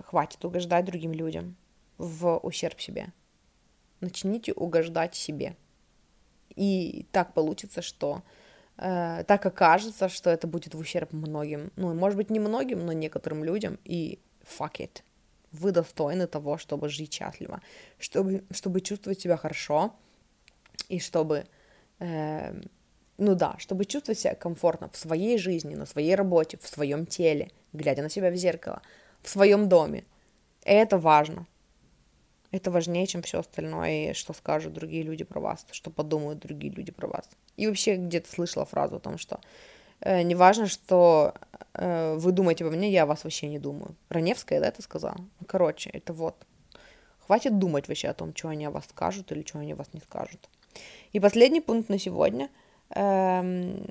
хватит угождать другим людям в ущерб себе. Начните угождать себе. И так получится, что э, так окажется, что это будет в ущерб многим. Ну, может быть, не многим, но некоторым людям. И fuck it. Вы достойны того, чтобы жить счастливо, чтобы, чтобы чувствовать себя хорошо, и чтобы, э, ну да, чтобы чувствовать себя комфортно в своей жизни, на своей работе, в своем теле, глядя на себя в зеркало, в своем доме. Это важно. Это важнее, чем все остальное, и что скажут другие люди про вас, что подумают другие люди про вас. И вообще где-то слышала фразу о том, что э, не важно, что э, вы думаете обо мне, я о вас вообще не думаю. Раневская, да, это сказала? Короче, это вот. Хватит думать вообще о том, что они о вас скажут или что они о вас не скажут. И последний пункт на сегодня. Эм,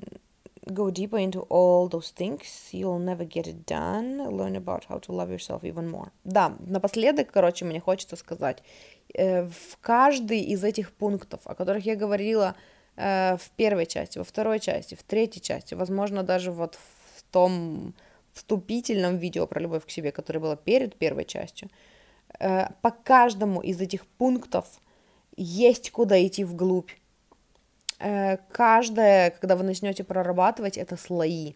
go deeper into all those things, you'll never get it done. Learn about how to love yourself even more. Да, напоследок, короче, мне хочется сказать, э, в каждый из этих пунктов, о которых я говорила э, в первой части, во второй части, в третьей части, возможно, даже вот в том вступительном видео про любовь к себе, которое было перед первой частью, э, по каждому из этих пунктов есть куда идти вглубь каждое, когда вы начнете прорабатывать, это слои.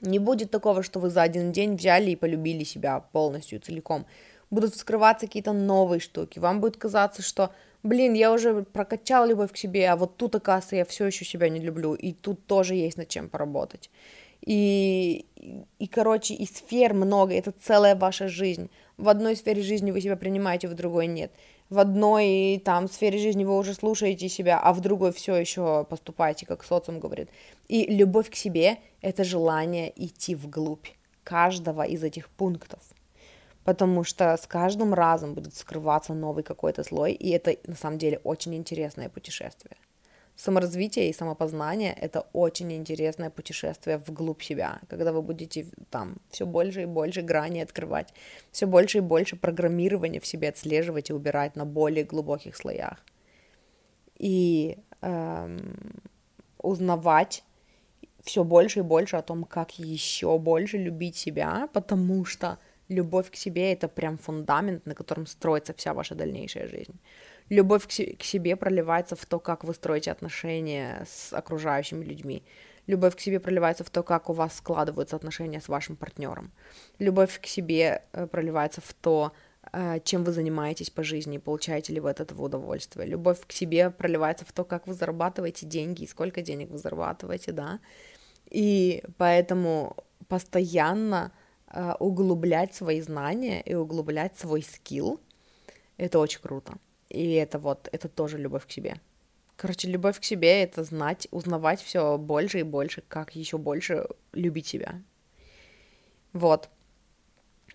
Не будет такого, что вы за один день взяли и полюбили себя полностью, целиком. Будут вскрываться какие-то новые штуки. Вам будет казаться, что, блин, я уже прокачал любовь к себе, а вот тут, оказывается, я все еще себя не люблю, и тут тоже есть над чем поработать. И, и, и, короче, и сфер много, это целая ваша жизнь. В одной сфере жизни вы себя принимаете, в другой нет в одной там сфере жизни вы уже слушаете себя, а в другой все еще поступаете, как социум говорит. И любовь к себе — это желание идти вглубь каждого из этих пунктов. Потому что с каждым разом будет скрываться новый какой-то слой, и это на самом деле очень интересное путешествие. Саморазвитие и самопознание — это очень интересное путешествие вглубь себя, когда вы будете там все больше и больше граней открывать, все больше и больше программирования в себе отслеживать и убирать на более глубоких слоях. И эм, узнавать все больше и больше о том, как еще больше любить себя, потому что любовь к себе — это прям фундамент, на котором строится вся ваша дальнейшая жизнь любовь к, к себе проливается в то, как вы строите отношения с окружающими людьми. Любовь к себе проливается в то, как у вас складываются отношения с вашим партнером. Любовь к себе э, проливается в то, э, чем вы занимаетесь по жизни, получаете ли вы от этого удовольствие. Любовь к себе проливается в то, как вы зарабатываете деньги и сколько денег вы зарабатываете, да. И поэтому постоянно э, углублять свои знания и углублять свой скилл, это очень круто. И это вот, это тоже любовь к себе. Короче, любовь к себе — это знать, узнавать все больше и больше, как еще больше любить себя. Вот.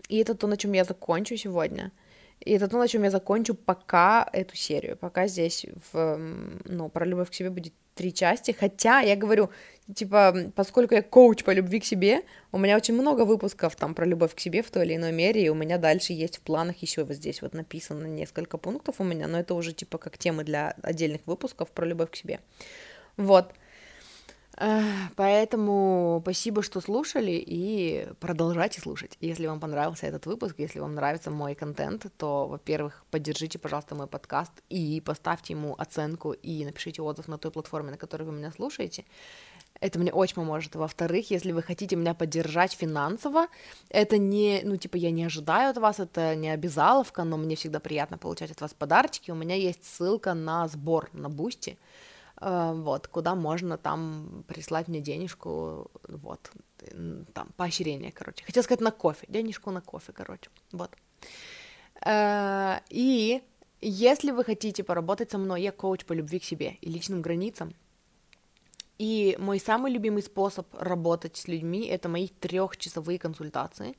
И это то, на чем я закончу сегодня. И это то, на чем я закончу пока эту серию. Пока здесь, в, ну, про любовь к себе будет три части. Хотя, я говорю, типа, поскольку я коуч по любви к себе, у меня очень много выпусков там про любовь к себе в той или иной мере, и у меня дальше есть в планах еще вот здесь вот написано несколько пунктов у меня, но это уже типа как темы для отдельных выпусков про любовь к себе. Вот. Поэтому спасибо, что слушали, и продолжайте слушать. Если вам понравился этот выпуск, если вам нравится мой контент, то, во-первых, поддержите, пожалуйста, мой подкаст и поставьте ему оценку и напишите отзыв на той платформе, на которой вы меня слушаете. Это мне очень поможет. Во-вторых, если вы хотите меня поддержать финансово, это не, ну, типа, я не ожидаю от вас, это не обязаловка, но мне всегда приятно получать от вас подарочки. У меня есть ссылка на сбор на Boosty. Э, вот, куда можно там прислать мне денежку, вот, там, поощрение, короче. Хотел сказать на кофе, денежку на кофе, короче, вот. Э, и если вы хотите поработать со мной, я коуч по любви к себе и личным границам, и мой самый любимый способ работать с людьми — это мои трехчасовые консультации,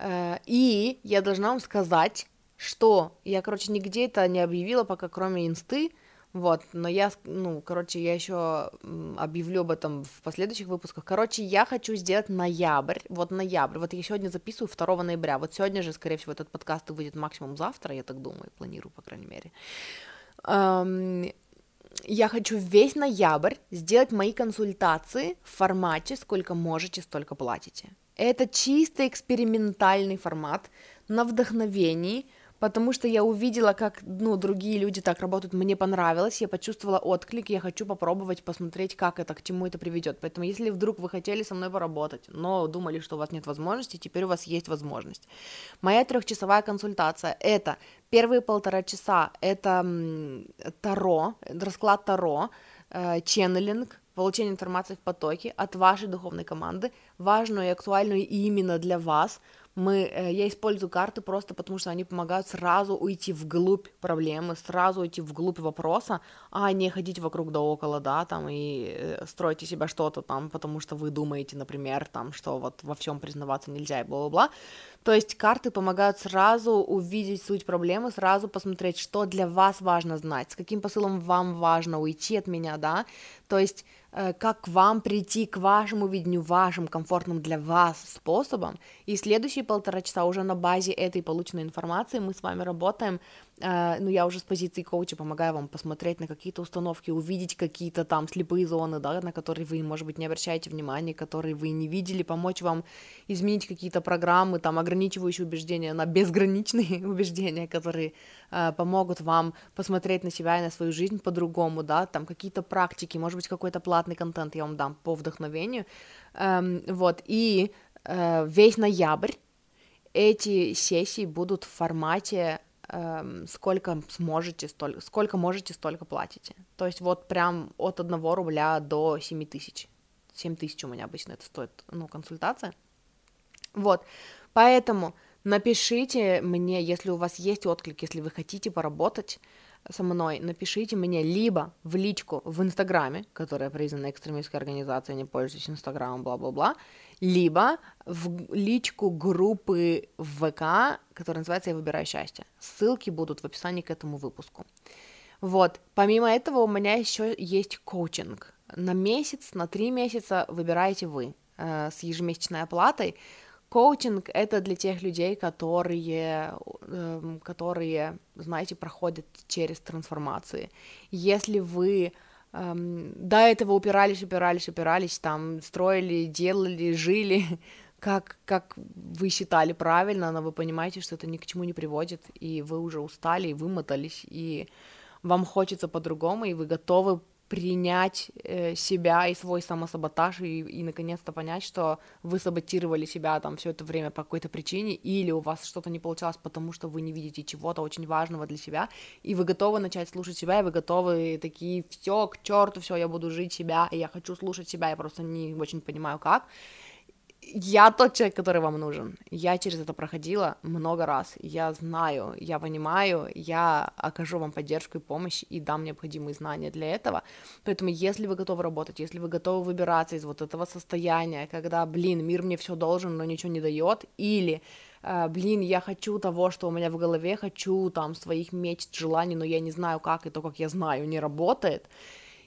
Э, и я должна вам сказать, что я, короче, нигде это не объявила пока, кроме инсты, вот, но я, ну, короче, я еще объявлю об этом в последующих выпусках. Короче, я хочу сделать ноябрь, вот ноябрь, вот я сегодня записываю 2 ноября, вот сегодня же, скорее всего, этот подкаст выйдет максимум завтра, я так думаю, планирую, по крайней мере. Um, я хочу весь ноябрь сделать мои консультации в формате «Сколько можете, столько платите». Это чисто экспериментальный формат на вдохновении – потому что я увидела, как, ну, другие люди так работают, мне понравилось, я почувствовала отклик, я хочу попробовать посмотреть, как это, к чему это приведет. Поэтому, если вдруг вы хотели со мной поработать, но думали, что у вас нет возможности, теперь у вас есть возможность. Моя трехчасовая консультация — это первые полтора часа, это Таро, расклад Таро, э, ченнелинг, получение информации в потоке от вашей духовной команды, важную и актуальную именно для вас — мы, э, я использую карты просто потому, что они помогают сразу уйти вглубь проблемы, сразу уйти вглубь вопроса, а не ходить вокруг да около, да, там, и э, строить из себя что-то там, потому что вы думаете, например, там, что вот во всем признаваться нельзя и бла-бла-бла. То есть карты помогают сразу увидеть суть проблемы, сразу посмотреть, что для вас важно знать, с каким посылом вам важно уйти от меня, да, то есть как вам прийти к вашему видению, вашим комфортным для вас способом. И следующие полтора часа уже на базе этой полученной информации мы с вами работаем Э, ну, я уже с позиции коуча помогаю вам посмотреть на какие-то установки, увидеть какие-то там слепые зоны, да, на которые вы, может быть, не обращаете внимания, которые вы не видели, помочь вам изменить какие-то программы, там, ограничивающие убеждения на безграничные [LAUGHS] убеждения, которые э, помогут вам посмотреть на себя и на свою жизнь по-другому, да, там, какие-то практики, может быть, какой-то платный контент я вам дам по вдохновению, эм, вот, и э, весь ноябрь эти сессии будут в формате сколько сможете, столько, сколько можете, столько платите. То есть вот прям от 1 рубля до 7 тысяч. 7 тысяч у меня обычно это стоит, ну, консультация. Вот, поэтому напишите мне, если у вас есть отклик, если вы хотите поработать, со мной, напишите мне либо в личку в Инстаграме, которая признана экстремистской организацией, не пользуюсь Инстаграмом, бла-бла-бла, либо в личку группы в ВК, которая называется «Я выбираю счастье». Ссылки будут в описании к этому выпуску. Вот, помимо этого у меня еще есть коучинг. На месяц, на три месяца выбираете вы э, с ежемесячной оплатой. Коучинг — это для тех людей, которые, э, которые, знаете, проходят через трансформации. Если вы до этого упирались, упирались, упирались, там, строили, делали, жили, [LAUGHS] как, как вы считали правильно, но вы понимаете, что это ни к чему не приводит, и вы уже устали, и вымотались, и вам хочется по-другому, и вы готовы принять э, себя и свой самосаботаж и, и наконец-то понять, что вы саботировали себя там все это время по какой-то причине, или у вас что-то не получалось, потому что вы не видите чего-то очень важного для себя, и вы готовы начать слушать себя, и вы готовы такие, все, к черту, все, я буду жить себя, и я хочу слушать себя, я просто не очень понимаю как, я тот человек, который вам нужен. Я через это проходила много раз. Я знаю, я понимаю, я окажу вам поддержку и помощь и дам необходимые знания для этого. Поэтому, если вы готовы работать, если вы готовы выбираться из вот этого состояния, когда, блин, мир мне все должен, но ничего не дает, или э, блин, я хочу того, что у меня в голове, хочу там своих мечт, желаний, но я не знаю как, и то, как я знаю, не работает,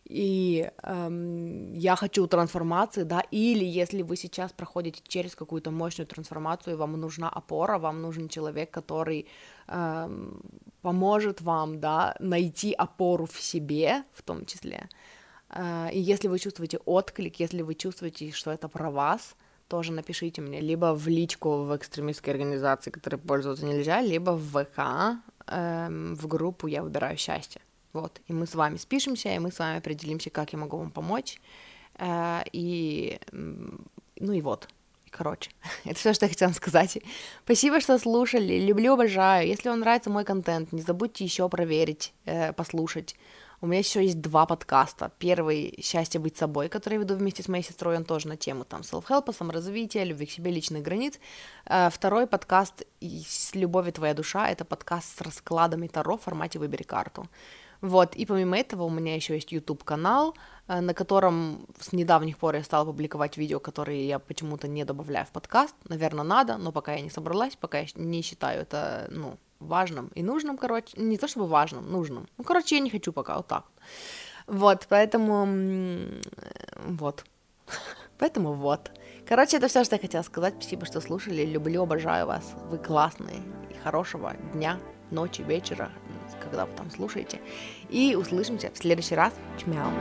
и эм, я хочу трансформации, да, или если вы сейчас проходите через какую-то мощную трансформацию, вам нужна опора, вам нужен человек, который эм, поможет вам, да, найти опору в себе, в том числе. Э, и если вы чувствуете отклик, если вы чувствуете, что это про вас, тоже напишите мне либо в личку в экстремистской организации, которой пользоваться нельзя, либо в ВК, эм, в группу «Я выбираю счастье». Вот, и мы с вами спишемся, и мы с вами определимся, как я могу вам помочь. Э, и, ну и вот, короче, [LAUGHS] это все, что я хотела сказать. Спасибо, что слушали, люблю, обожаю. Если вам нравится мой контент, не забудьте еще проверить, э, послушать. У меня еще есть два подкаста. Первый «Счастье быть собой», который я веду вместе с моей сестрой, он тоже на тему там селф-хелпа, саморазвития, любви к себе, личных границ. Э, второй подкаст «С любовью твоя душа» — это подкаст с раскладами Таро в формате «Выбери карту». Вот, и помимо этого у меня еще есть YouTube канал, э, на котором с недавних пор я стала публиковать видео, которые я почему-то не добавляю в подкаст. Наверное, надо, но пока я не собралась, пока я не считаю это, ну, важным и нужным, короче, не то чтобы важным, нужным. Ну, короче, я не хочу пока вот так. Вот, поэтому вот. [LAUGHS] Поэтому вот. Короче, это все, что я хотела сказать. Спасибо, что слушали. Люблю, обожаю вас. Вы классные. И хорошего дня, ночи, вечера, когда вы там слушаете. И услышимся в следующий раз. Чмяу.